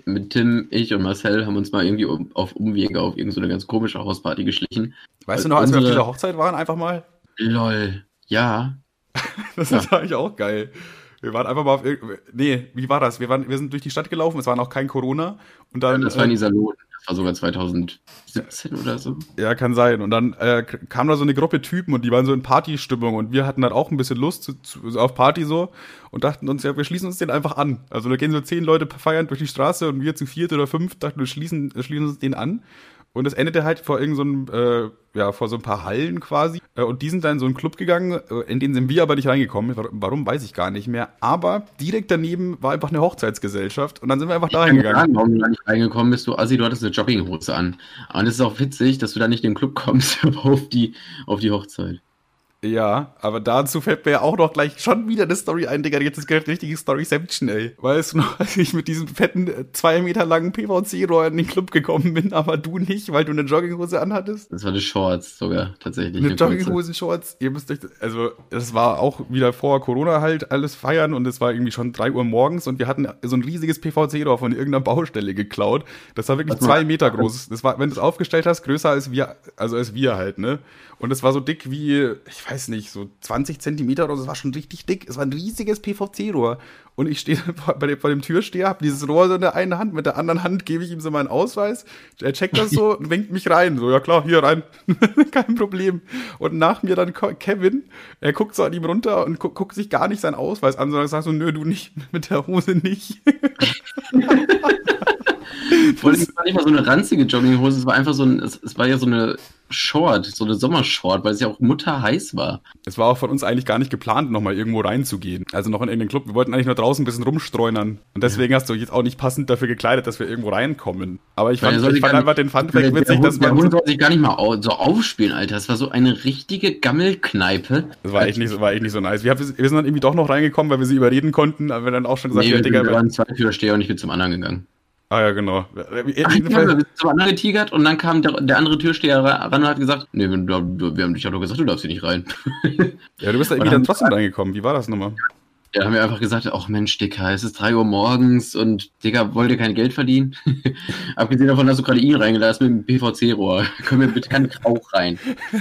mit Tim, ich und Marcel haben uns mal irgendwie um, auf Umwege auf irgendeine ganz komische Hausparty geschlichen.
Weißt du noch, als wir auf
unsere-
dieser Hochzeit waren, einfach mal?
Lol. Ja. [LAUGHS]
Das
Ja.
ist eigentlich auch geil. Wir waren einfach mal auf Nee, wie war das? Wir, waren, wir sind durch die Stadt gelaufen, es war noch kein Corona. Und dann.
Das war in
äh,
Iserlohn. Das war sogar 2017 oder so.
ja, kann sein. Und dann äh, kam da so eine Gruppe Typen und die waren so in Partystimmung und wir hatten dann auch ein bisschen Lust zu, zu, auf Party so und dachten uns, ja, wir schließen uns den einfach an. Also da gehen so zehn Leute feiern durch die Straße und wir zu viert oder fünf dachten, wir schließen, wir schließen uns den an. Und es endete halt vor irgendeinem, so äh, ja, vor so ein paar Hallen quasi. Äh, und die sind dann in so einen Club gegangen, äh, in den sind wir aber nicht reingekommen. Warum, weiß ich gar nicht mehr. Aber direkt daneben war einfach eine Hochzeitsgesellschaft und dann sind wir einfach
Ich
dahin
kann dir
gegangen.
sagen, warum du da nicht reingekommen bist. Du Assi, du hattest eine Jogginghose an. Und es ist auch witzig, dass du da nicht in den Club kommst, [LAUGHS] aber auf die, auf die Hochzeit.
Ja, aber dazu fällt mir ja auch noch gleich schon wieder eine Story ein, Digga. Jetzt ist gerade richtige Storyception, ey. Weißt du noch, [LAUGHS] als ich mit diesem fetten, äh, zwei Meter langen PVC-Rohr in den Club gekommen bin, aber du nicht, weil du eine Jogginghose anhattest?
Das war die Shorts sogar, tatsächlich.
Eine
kurze.
Jogginghosen-Shorts, ihr müsst euch, also, es war auch wieder vor Corona halt alles feiern und es war irgendwie schon drei Uhr morgens und wir hatten so ein riesiges PVC-Rohr von irgendeiner Baustelle geklaut. Das war wirklich
mal.
zwei Meter groß. Das war, wenn du es aufgestellt hast, größer als wir, also als wir halt, ne? Und es war so dick wie, ich weiß nicht, so 20 Zentimeter oder so, es war schon richtig dick. Es war ein riesiges PVC-Rohr. Und ich stehe [LAUGHS] bei dem, bei dem Türsteher, hab dieses Rohr so in der einen Hand, mit der anderen Hand gebe ich ihm so meinen Ausweis. Er checkt das so und winkt mich rein. So, ja klar, hier rein. [LAUGHS] Kein Problem. Und nach mir dann Kevin, er guckt so an ihm runter und gu guckt sich gar nicht seinen Ausweis an, sondern sagt so, nö, du nicht, [LAUGHS] mit der Hose nicht.
Vor allem, es war nicht mal so eine ranzige Jogginghose, es war einfach so ein, es, es war ja so eine Short, so eine Sommershort, weil es ja auch mutterheiß war.
Es war auch von uns eigentlich gar nicht geplant, nochmal irgendwo reinzugehen. Also noch in irgendeinen Club. Wir wollten eigentlich nur draußen ein bisschen rumstreunern. Und deswegen hast du jetzt auch nicht passend dafür gekleidet, dass wir irgendwo reinkommen. Aber ich
Weil
fand, ich fand einfach den
nicht-
Fun
der,
Fact witzig, dass
Hund, der
man.
Hund sollte sich gar nicht mal so aufspielen, Alter. Es war so eine richtige Gammelkneipe.
Das war echt nicht, so- war echt nicht so nice. Wir, haben, wir sind dann irgendwie doch noch reingekommen, weil wir sie überreden konnten. Aber wir dann auch schon gesagt,
Nee,
ja, Digga.
wir waren zwei Türsteher und ich bin zum anderen gegangen.
Ah ja, genau.
Ach, wir sind zum anderen getigert und dann kam der, der andere Türsteher ra- ran und hat gesagt, nee, wir, wir haben dich ja doch gesagt, du darfst hier nicht rein.
ja, du bist da irgendwie dann trotzdem reingekommen. Wie war das nochmal?
Ja, haben wir einfach gesagt, ach Mensch, Dicker, es ist 3 Uhr morgens und Dicker wollte kein Geld verdienen. [LAUGHS] Abgesehen davon, dass du gerade ihn reingelassen mit dem PVC-Rohr. [LAUGHS] Können wir bitte keinen Rauch rein. [LAUGHS]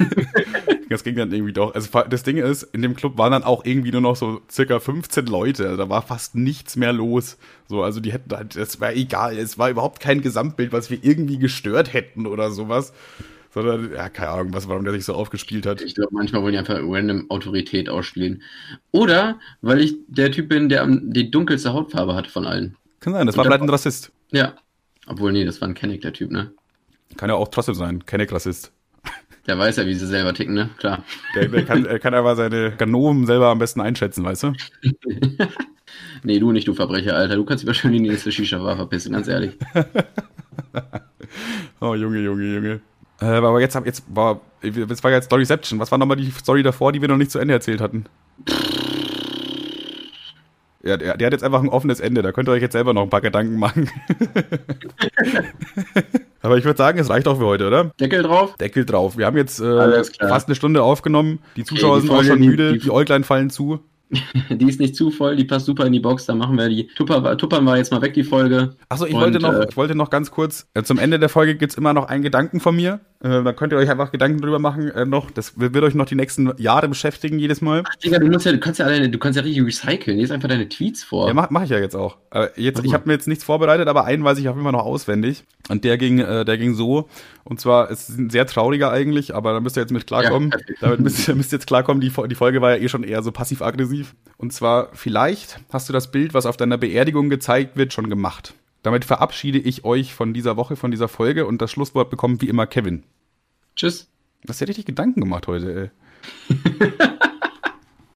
Das ging dann irgendwie doch. Also das Ding ist, in dem Club waren dann auch irgendwie nur noch so circa 15 Leute. Also Da war fast nichts mehr los. So, also die hätten halt, es war egal. Es war überhaupt kein Gesamtbild, was wir irgendwie gestört hätten oder sowas. Sondern, ja, keine Ahnung, was, warum der sich so aufgespielt hat.
Ich glaube, manchmal wollen die einfach random Autorität ausspielen. Oder weil ich der Typ bin, der die dunkelste Hautfarbe hat von allen.
Kann sein, das war vielleicht ein Rassist.
Ja. Obwohl, nee, das war ein Kenneck, der Typ, ne?
Kann ja auch trotzdem sein. Kenneck Rassist.
Der weiß ja, wie sie selber ticken, ne? Klar.
Der, der kann, er kann aber seine Ganoven selber am besten einschätzen, weißt du? [LAUGHS]
Nee, du nicht, du Verbrecher, Alter. Du kannst lieber schön die nächste Shisha-Bar verpissen, ganz ehrlich. [LAUGHS]
Oh, Junge, Junge, Junge. Äh, aber jetzt, hab- jetzt war, jetzt war jetzt Storyception. Was war nochmal die Story davor, die wir noch nicht zu Ende erzählt hatten? Ja, der, der hat jetzt einfach ein offenes Ende, da könnt ihr euch jetzt selber noch ein paar Gedanken machen. [LAUGHS] Aber ich würde sagen, es reicht auch für heute, oder?
Deckel drauf?
Deckel drauf. Wir haben jetzt äh, fast eine Stunde aufgenommen. Die Zuschauer
die
sind auch schon müde,
die-
die Äuglein fallen zu. [LAUGHS]
Die ist nicht zu voll, die passt super in die Box. Dann machen wir die. Tupper, tuppern wir jetzt mal weg, die Folge.
Achso, ich
Und,
wollte noch,
äh,
ich wollte noch ganz kurz, äh, zum Ende der Folge gibt's immer noch einen Gedanken von mir. Äh, da könnt ihr euch einfach Gedanken drüber machen. Äh, noch, das wird euch noch die nächsten Jahre beschäftigen, jedes Mal.
Ach, Digga, du, musst ja, du kannst ja deine, du kannst ja richtig recyceln. Lies einfach deine Tweets vor.
Ja, mach, mach ich ja jetzt auch. Äh, jetzt, ich habe mir jetzt nichts vorbereitet, aber einen weiß ich auf jeden Fall noch auswendig. Und der ging, äh, der ging so. Und zwar, es ist ein sehr trauriger eigentlich, aber da müsst ihr jetzt mit klarkommen.
Ja.
Damit müsst ihr, müsst ihr jetzt klarkommen. Die, die Folge war ja eh schon eher so passiv-aggressiv. Und zwar, vielleicht hast du das Bild, was auf deiner Beerdigung gezeigt wird, schon gemacht. Damit verabschiede ich euch von dieser Woche, von dieser Folge und das Schlusswort bekommt wie immer Kevin.
Tschüss.
Du hast ja richtig Gedanken gemacht heute, ey. [LAUGHS]